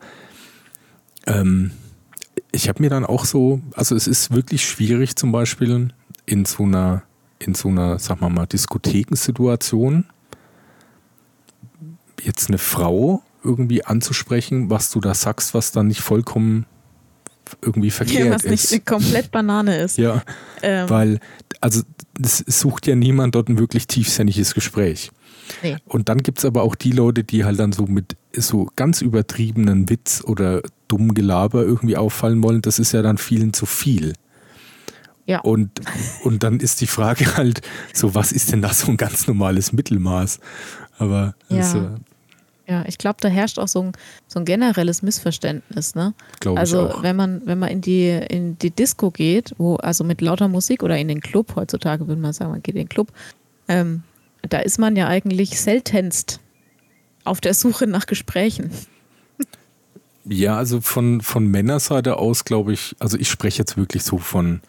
S2: ähm, ich habe mir dann auch so, also es ist wirklich schwierig zum Beispiel in so einer, in so einer, sag mal mal, Diskothekensituation jetzt eine Frau irgendwie anzusprechen, was du da sagst, was dann nicht vollkommen irgendwie verkehrt ja, was ist.
S1: nicht komplett Banane ist.
S2: Ja, ähm. weil, also es sucht ja niemand dort ein wirklich tiefsinniges Gespräch. Nee. Und dann gibt es aber auch die Leute, die halt dann so mit so ganz übertriebenen Witz oder dumm Gelaber irgendwie auffallen wollen. Das ist ja dann vielen zu viel. Ja. Und, und dann ist die Frage halt so, was ist denn da so ein ganz normales Mittelmaß? Aber
S1: ja. Also, ja, ich glaube, da herrscht auch so ein, so ein generelles Missverständnis. Ne?
S2: Glaube
S1: also
S2: ich auch.
S1: wenn man, wenn man in die, in die Disco geht, wo, also mit lauter Musik oder in den Club, heutzutage würde man sagen, man geht in den Club, ähm, da ist man ja eigentlich seltenst auf der Suche nach Gesprächen.
S2: Ja, also von, von Männerseite aus glaube ich, also ich spreche jetzt wirklich so von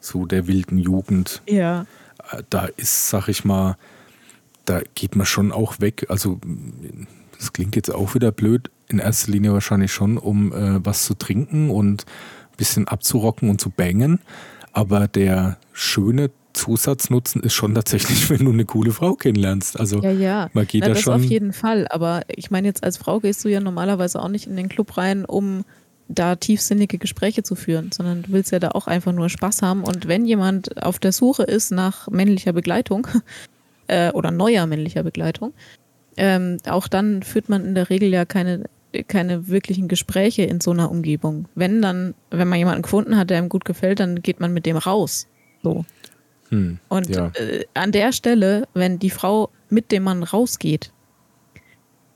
S2: so der wilden Jugend.
S1: Ja.
S2: Äh, da ist, sag ich mal, da geht man schon auch weg. Also das klingt jetzt auch wieder blöd, in erster Linie wahrscheinlich schon, um äh, was zu trinken und ein bisschen abzurocken und zu bangen. Aber der schöne Zusatznutzen ist schon tatsächlich, wenn du eine coole Frau kennenlernst. Also
S1: ja, ja.
S2: man geht Na, da das schon.
S1: auf jeden Fall. Aber ich meine jetzt als Frau gehst du ja normalerweise auch nicht in den Club rein, um da tiefsinnige Gespräche zu führen, sondern du willst ja da auch einfach nur Spaß haben. Und wenn jemand auf der Suche ist nach männlicher Begleitung äh, oder neuer männlicher Begleitung, ähm, auch dann führt man in der Regel ja keine, keine wirklichen Gespräche in so einer Umgebung. Wenn dann, wenn man jemanden gefunden hat, der ihm gut gefällt, dann geht man mit dem raus. So. Hm, Und ja. äh, an der Stelle, wenn die Frau mit dem Mann rausgeht,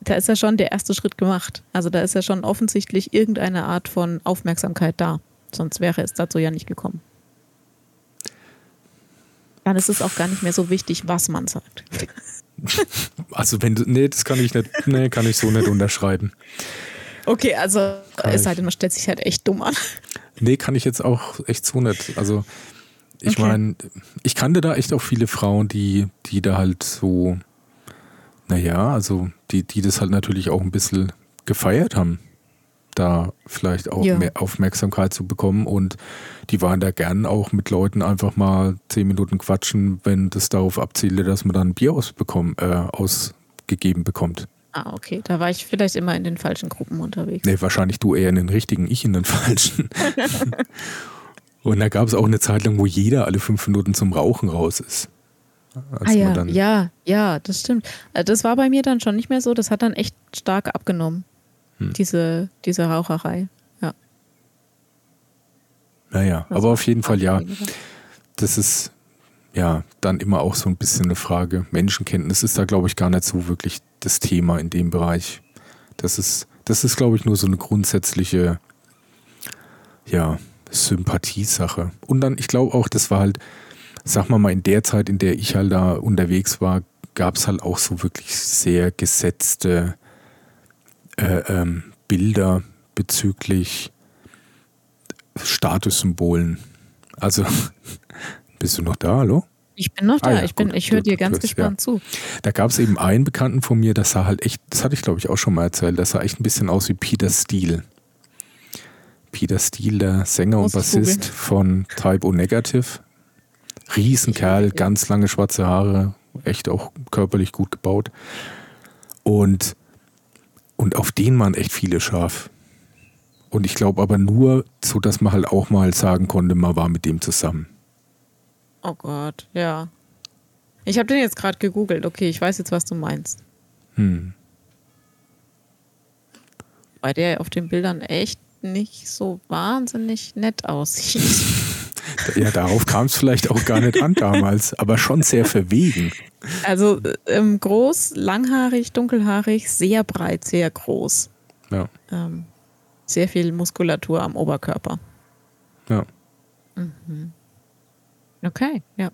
S1: da ist ja schon der erste Schritt gemacht. Also da ist ja schon offensichtlich irgendeine Art von Aufmerksamkeit da. Sonst wäre es dazu ja nicht gekommen. Dann ist es auch gar nicht mehr so wichtig, was man sagt.
S2: Also wenn du, nee, das kann ich nicht, nee, kann ich so nicht unterschreiben.
S1: Okay, also es sei denn, man stellt sich halt echt dumm an.
S2: Nee, kann ich jetzt auch echt so nicht. Also ich okay. meine, ich kannte da echt auch viele Frauen, die, die da halt so, naja, also die, die das halt natürlich auch ein bisschen gefeiert haben da vielleicht auch ja. mehr Aufmerksamkeit zu bekommen. Und die waren da gern auch mit Leuten einfach mal zehn Minuten quatschen, wenn das darauf abzielte, dass man dann ein Bier ausbekommen, äh, ausgegeben bekommt.
S1: Ah, okay. Da war ich vielleicht immer in den falschen Gruppen unterwegs.
S2: Nee, wahrscheinlich du eher in den richtigen, ich in den falschen. Und da gab es auch eine Zeit lang, wo jeder alle fünf Minuten zum Rauchen raus ist.
S1: ah ja, ja, ja, das stimmt. Äh, das war bei mir dann schon nicht mehr so. Das hat dann echt stark abgenommen. Hm. Diese, diese Raucherei. Ja.
S2: Naja, also aber auf jeden Fall ja. Das ist ja dann immer auch so ein bisschen eine Frage. Menschenkenntnis ist da, glaube ich, gar nicht so wirklich das Thema in dem Bereich. Das ist, das ist, glaube ich, nur so eine grundsätzliche, ja, Sympathiesache. Und dann, ich glaube auch, das war halt, sag mal mal, in der Zeit, in der ich halt da unterwegs war, gab es halt auch so wirklich sehr gesetzte äh, ähm, Bilder bezüglich Statussymbolen. Also, bist du noch da, hallo?
S1: Ich bin noch da, ah, ja, ich, ich höre dir ganz hörst, gespannt ja. zu.
S2: Da gab es eben einen Bekannten von mir, das sah halt echt, das hatte ich glaube ich auch schon mal erzählt, das sah echt ein bisschen aus wie Peter Steele. Peter Steele, der Sänger und Bassist von Type O Negative. Riesenkerl, ganz lange schwarze Haare, echt auch körperlich gut gebaut. Und und auf den waren echt viele scharf. Und ich glaube aber nur, so dass man halt auch mal sagen konnte, man war mit dem zusammen.
S1: Oh Gott, ja. Ich habe den jetzt gerade gegoogelt. Okay, ich weiß jetzt, was du meinst. Hm. Weil der auf den Bildern echt nicht so wahnsinnig nett aussieht.
S2: Ja, darauf kam es vielleicht auch gar nicht an damals, aber schon sehr verwegen.
S1: Also ähm, groß, langhaarig, dunkelhaarig, sehr breit, sehr groß. Ja. Ähm, sehr viel Muskulatur am Oberkörper.
S2: Ja.
S1: Mhm. Okay, ja.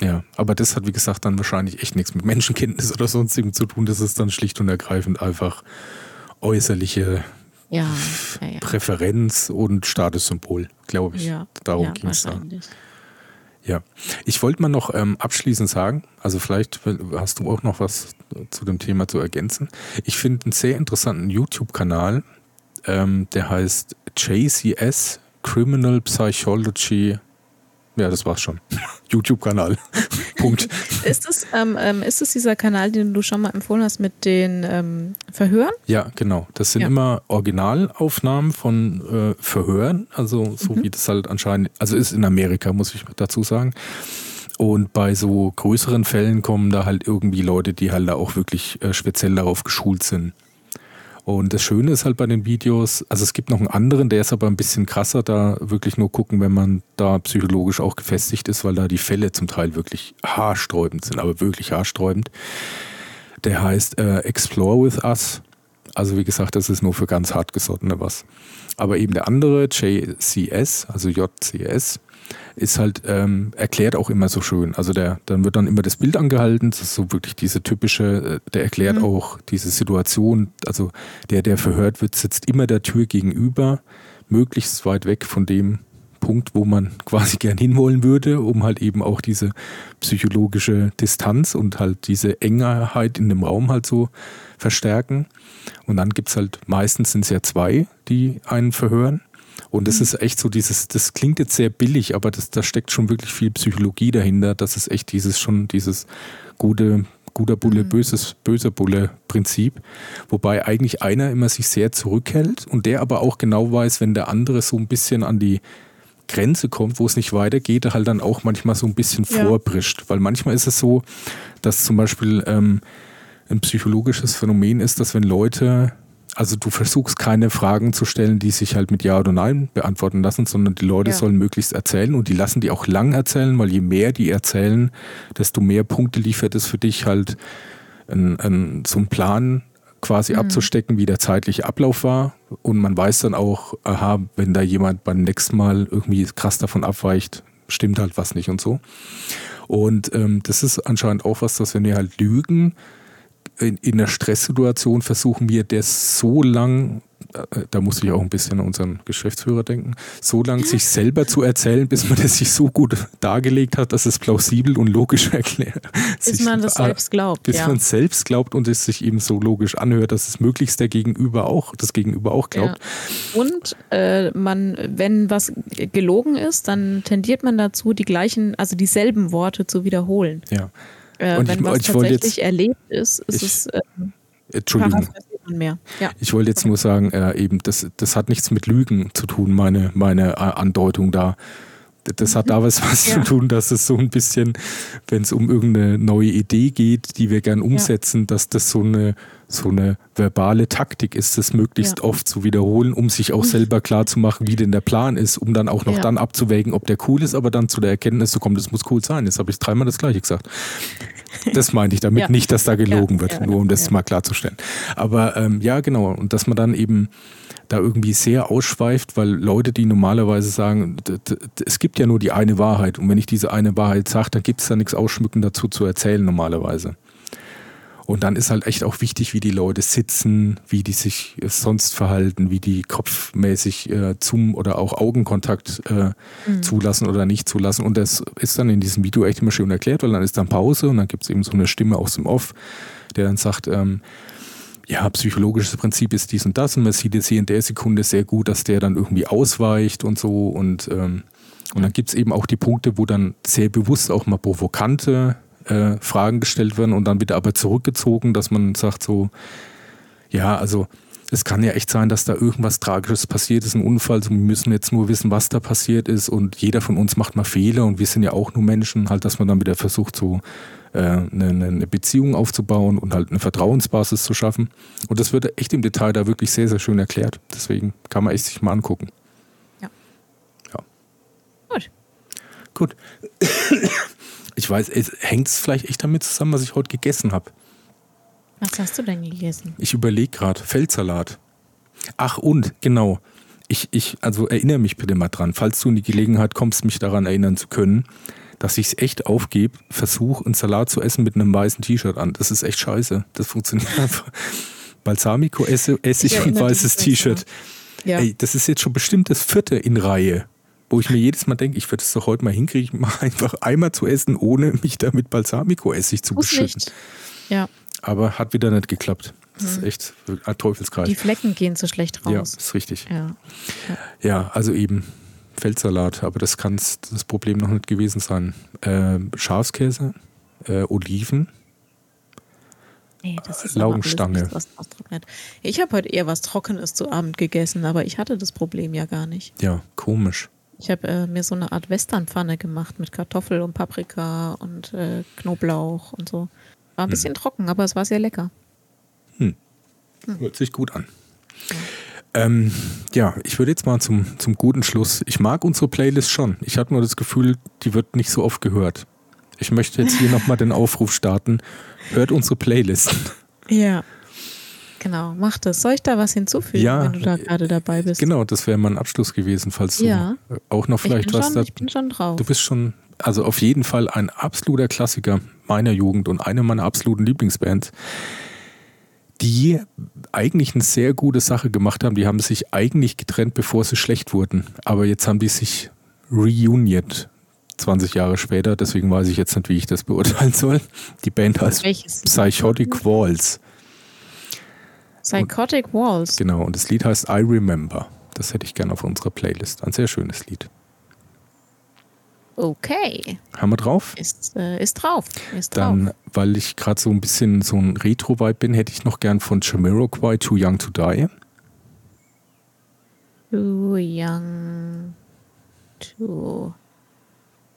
S2: Ja, aber das hat, wie gesagt, dann wahrscheinlich echt nichts mit Menschenkenntnis oder sonstigem zu tun. Das ist dann schlicht und ergreifend einfach äußerliche
S1: ja, ja, ja.
S2: Präferenz und Statussymbol, glaube ich. Darum ging es da. Ja, ich wollte mal noch ähm, abschließend sagen, also vielleicht hast du auch noch was zu dem Thema zu ergänzen. Ich finde einen sehr interessanten YouTube-Kanal, ähm, der heißt JCS Criminal Psychology ja, das war's schon. YouTube-Kanal. Punkt.
S1: Ist es, ähm, ähm, ist es dieser Kanal, den du schon mal empfohlen hast mit den ähm, Verhören?
S2: Ja, genau. Das sind ja. immer Originalaufnahmen von äh, Verhören, also so mhm. wie das halt anscheinend, also ist in Amerika, muss ich dazu sagen. Und bei so größeren Fällen kommen da halt irgendwie Leute, die halt da auch wirklich äh, speziell darauf geschult sind. Und das Schöne ist halt bei den Videos, also es gibt noch einen anderen, der ist aber ein bisschen krasser, da wirklich nur gucken, wenn man da psychologisch auch gefestigt ist, weil da die Fälle zum Teil wirklich haarsträubend sind, aber wirklich haarsträubend. Der heißt äh, Explore with Us. Also wie gesagt, das ist nur für ganz hartgesottene was. Aber eben der andere, JCS, also JCS, ist halt, ähm, erklärt auch immer so schön. Also der, dann wird dann immer das Bild angehalten, das ist so wirklich diese typische, äh, der erklärt mhm. auch diese Situation, also der, der verhört wird, sitzt immer der Tür gegenüber, möglichst weit weg von dem Punkt, wo man quasi gern hinwollen würde, um halt eben auch diese psychologische Distanz und halt diese Engheit in dem Raum halt so verstärken. Und dann gibt es halt, meistens sind es ja zwei, die einen verhören. Und das mhm. ist echt so dieses, das klingt jetzt sehr billig, aber das, da steckt schon wirklich viel Psychologie dahinter. Das ist echt dieses schon dieses gute, guter Bulle, mhm. böses, böser Bulle Prinzip. Wobei eigentlich einer immer sich sehr zurückhält und der aber auch genau weiß, wenn der andere so ein bisschen an die Grenze kommt, wo es nicht weitergeht, halt dann auch manchmal so ein bisschen ja. vorbrischt. Weil manchmal ist es so, dass zum Beispiel ähm, ein psychologisches Phänomen ist, dass wenn Leute also du versuchst keine Fragen zu stellen, die sich halt mit Ja oder Nein beantworten lassen, sondern die Leute ja. sollen möglichst erzählen und die lassen die auch lang erzählen, weil je mehr die erzählen, desto mehr Punkte liefert es für dich halt ein, ein, so einen Plan quasi mhm. abzustecken, wie der zeitliche Ablauf war. Und man weiß dann auch, aha, wenn da jemand beim nächsten Mal irgendwie krass davon abweicht, stimmt halt was nicht und so. Und ähm, das ist anscheinend auch was, dass wenn wir halt lügen, in, in einer Stresssituation versuchen wir das so lang, äh, da muss ich auch ein bisschen an unseren Geschäftsführer denken, so lang sich selber zu erzählen, bis man das sich so gut dargelegt hat, dass es plausibel und logisch erklärt.
S1: Bis sich, man das selbst glaubt.
S2: Bis ja. man es selbst glaubt und es sich eben so logisch anhört, dass es möglichst der Gegenüber auch, das Gegenüber auch glaubt.
S1: Ja. Und äh, man, wenn was gelogen ist, dann tendiert man dazu, die gleichen, also dieselben Worte zu wiederholen.
S2: Ja.
S1: Äh, wenn ich, was ich tatsächlich jetzt, erlebt ist, ist ich, es äh,
S2: Entschuldigung.
S1: mehr. Ja.
S2: Ich wollte jetzt nur sagen, äh, eben, das, das hat nichts mit Lügen zu tun, meine, meine Andeutung da. Das hat da was, was ja. zu tun, dass es so ein bisschen, wenn es um irgendeine neue Idee geht, die wir gern umsetzen, ja. dass das so eine, so eine verbale Taktik ist, das möglichst ja. oft zu wiederholen, um sich auch selber klar zu machen, wie denn der Plan ist, um dann auch noch dann abzuwägen, ob der cool ist, aber dann zu der Erkenntnis zu kommen, das muss cool sein. Jetzt habe ich dreimal das gleiche gesagt. Das meinte ich damit nicht, dass da gelogen wird, nur um das mal klarzustellen. Aber ähm, ja, genau. Und dass man dann eben da irgendwie sehr ausschweift, weil Leute, die normalerweise sagen, es gibt ja nur die eine Wahrheit und wenn ich diese eine Wahrheit sage, dann gibt es da nichts Ausschmücken dazu zu erzählen normalerweise. Und dann ist halt echt auch wichtig, wie die Leute sitzen, wie die sich sonst verhalten, wie die kopfmäßig äh, zum oder auch Augenkontakt äh, mhm. zulassen oder nicht zulassen. Und das ist dann in diesem Video echt immer schön erklärt, weil dann ist dann Pause und dann gibt es eben so eine Stimme aus dem Off, der dann sagt, ähm, ja, psychologisches Prinzip ist dies und das und man sieht jetzt hier in der Sekunde sehr gut, dass der dann irgendwie ausweicht und so und, ähm, und dann gibt es eben auch die Punkte, wo dann sehr bewusst auch mal provokante äh, Fragen gestellt werden und dann wieder aber zurückgezogen, dass man sagt so, ja, also es kann ja echt sein, dass da irgendwas Tragisches passiert ist, ein Unfall. wir müssen jetzt nur wissen, was da passiert ist. Und jeder von uns macht mal Fehler und wir sind ja auch nur Menschen. Halt, dass man dann wieder versucht, so äh, eine, eine Beziehung aufzubauen und halt eine Vertrauensbasis zu schaffen. Und das wird echt im Detail da wirklich sehr, sehr schön erklärt. Deswegen kann man echt sich mal angucken.
S1: Ja.
S2: Ja.
S1: Gut.
S2: Gut. Ich weiß, hängt es vielleicht echt damit zusammen, was ich heute gegessen habe.
S1: Was hast du denn gegessen?
S2: Ich überlege gerade. Feldsalat. Ach und, genau. Ich, ich, also erinnere mich bitte mal dran, falls du in die Gelegenheit kommst, mich daran erinnern zu können, dass ich es echt aufgebe, versuche, einen Salat zu essen mit einem weißen T-Shirt an. Das ist echt scheiße. Das funktioniert einfach. Balsamico esse, esse ich, ich und weißes T-Shirt. Ja. Ey, das ist jetzt schon bestimmt das vierte in Reihe, wo ich mir jedes Mal denke, ich würde es doch heute mal hinkriegen, mal einfach einmal zu essen, ohne mich da mit Balsamico-Essig zu Muss beschütten. Nicht.
S1: Ja
S2: aber hat wieder nicht geklappt. Das ist mhm. echt ein Teufelskreis.
S1: Die Flecken gehen so schlecht raus.
S2: Ja, ist richtig.
S1: Ja,
S2: ja. ja also eben Feldsalat, aber das kann das Problem noch nicht gewesen sein. Äh, Schafskäse, äh, Oliven,
S1: Nee, das ist
S2: Laugenstange.
S1: Ich habe heute eher was Trockenes zu Abend gegessen, aber ich hatte das Problem ja gar nicht.
S2: Ja, komisch.
S1: Ich habe äh, mir so eine Art Westernpfanne gemacht mit Kartoffel und Paprika und äh, Knoblauch und so. War ein hm. bisschen hm. trocken, aber es war sehr lecker.
S2: Hm. Hm. Hört sich gut an. Ja. Ähm, ja, ich würde jetzt mal zum, zum guten Schluss. Ich mag unsere Playlist schon. Ich hatte nur das Gefühl, die wird nicht so oft gehört. Ich möchte jetzt hier nochmal den Aufruf starten. Hört unsere Playlist.
S1: Ja. Genau, mach das. Soll ich da was hinzufügen, ja, wenn du da gerade dabei bist?
S2: Genau, das wäre mein Abschluss gewesen, falls ja. du auch noch vielleicht was
S1: schon, da. Ich bin schon drauf.
S2: Du bist schon, also auf jeden Fall ein absoluter Klassiker meiner Jugend und eine meiner absoluten Lieblingsbands, die eigentlich eine sehr gute Sache gemacht haben. Die haben sich eigentlich getrennt, bevor sie schlecht wurden. Aber jetzt haben die sich reuniert 20 Jahre später. Deswegen weiß ich jetzt nicht, wie ich das beurteilen soll. Die Band heißt Psychotic Walls.
S1: Psychotic Walls.
S2: Genau, und das Lied heißt I Remember. Das hätte ich gerne auf unserer Playlist. Ein sehr schönes Lied.
S1: Okay.
S2: Haben wir drauf?
S1: Ist, äh, ist drauf. Ist
S2: Dann, drauf. weil ich gerade so ein bisschen so ein Retro-Vibe bin, hätte ich noch gern von Jamiroquai Too Young to Die.
S1: Too Young to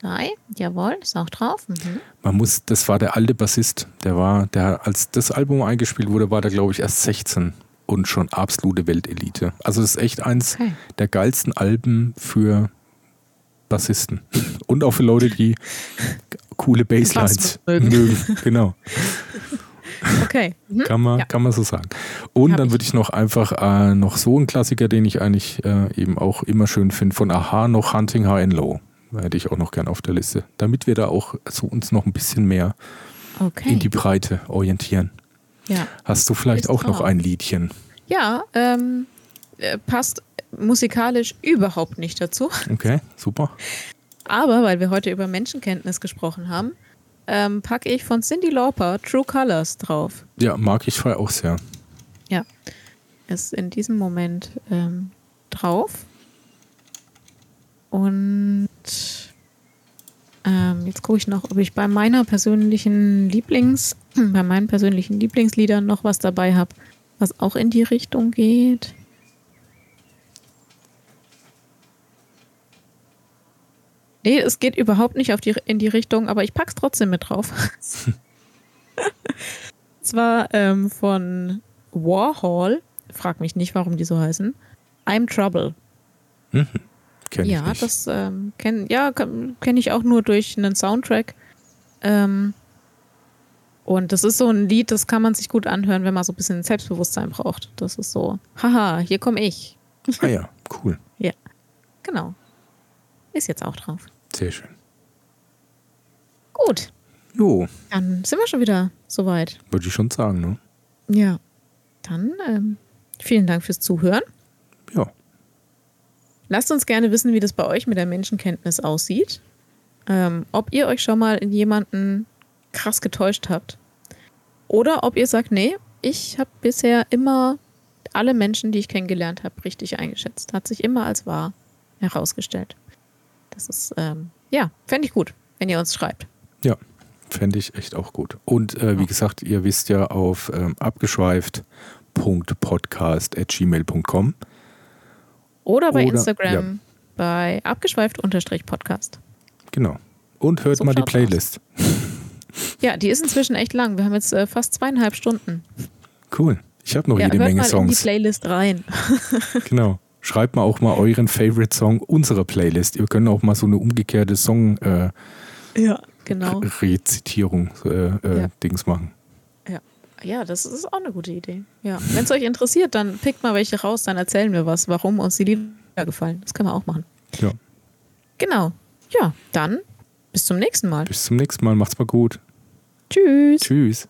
S1: Die. Jawohl, ist auch drauf. Mhm.
S2: Man muss, das war der alte Bassist. Der war, der, als das Album eingespielt wurde, war der, glaube ich, erst 16 und schon absolute Weltelite. Also es ist echt eins okay. der geilsten Alben für Bassisten. Und auch für Leute, die coole Basslines mögen. Genau.
S1: Okay.
S2: Mhm. Kann, man, ja. kann man so sagen. Und Hab dann würde ich noch einfach äh, noch so einen Klassiker, den ich eigentlich äh, eben auch immer schön finde, von Aha noch Hunting High and Low. Hätte ich auch noch gern auf der Liste. Damit wir da auch so uns noch ein bisschen mehr okay. in die Breite orientieren.
S1: Ja.
S2: Hast du vielleicht Ist auch noch ein Liedchen?
S1: Ja, ähm, äh, passt musikalisch überhaupt nicht dazu.
S2: Okay, super.
S1: Aber weil wir heute über Menschenkenntnis gesprochen haben, ähm, packe ich von Cindy Lauper True Colors drauf.
S2: Ja, mag ich voll auch sehr.
S1: Ja, ist in diesem Moment ähm, drauf. Und ähm, jetzt gucke ich noch, ob ich bei meiner persönlichen Lieblings, bei meinen persönlichen Lieblingsliedern noch was dabei habe, was auch in die Richtung geht. Nee, es geht überhaupt nicht auf die, in die Richtung, aber ich pack's trotzdem mit drauf. Zwar ähm, von Warhol, frag mich nicht, warum die so heißen. I'm Trouble.
S2: Mhm. Kenn
S1: ja,
S2: ich
S1: das ähm, kenne ja, kenn ich auch nur durch einen Soundtrack. Ähm, und das ist so ein Lied, das kann man sich gut anhören, wenn man so ein bisschen Selbstbewusstsein braucht. Das ist so, haha, hier komme ich.
S2: Ah ja, cool.
S1: ja, genau. Ist jetzt auch drauf.
S2: Sehr schön.
S1: Gut.
S2: Jo.
S1: Dann sind wir schon wieder soweit.
S2: Würde ich schon sagen, ne?
S1: Ja. Dann ähm, vielen Dank fürs Zuhören.
S2: Ja.
S1: Lasst uns gerne wissen, wie das bei euch mit der Menschenkenntnis aussieht. Ähm, ob ihr euch schon mal in jemanden krass getäuscht habt. Oder ob ihr sagt, nee, ich habe bisher immer alle Menschen, die ich kennengelernt habe, richtig eingeschätzt. Hat sich immer als wahr herausgestellt. Das ist, ähm, ja, fände ich gut, wenn ihr uns schreibt.
S2: Ja, fände ich echt auch gut. Und äh, wie gesagt, ihr wisst ja auf ähm, abgeschweift abgeschweift.podcast.gmail.com.
S1: Oder bei Oder, Instagram ja. bei abgeschweift-podcast.
S2: Genau. Und hört so mal die Playlist.
S1: Ja, die ist inzwischen echt lang. Wir haben jetzt äh, fast zweieinhalb Stunden.
S2: Cool. Ich habe noch ja, jede
S1: hört
S2: Menge
S1: mal
S2: Songs.
S1: In die Playlist rein.
S2: genau. Schreibt mal auch mal euren Favorite Song unserer Playlist. Ihr könnt auch mal so eine umgekehrte Song äh,
S1: ja, genau.
S2: Rezitierung äh, äh, ja. Dings machen.
S1: Ja. Das ist auch eine gute Idee. Ja. Wenn es euch interessiert, dann pickt mal welche raus, dann erzählen wir was, warum uns die Lieder gefallen. Das können wir auch machen.
S2: Ja.
S1: Genau. Ja, dann bis zum nächsten Mal.
S2: Bis zum nächsten Mal. Macht's mal gut.
S1: Tschüss.
S2: Tschüss.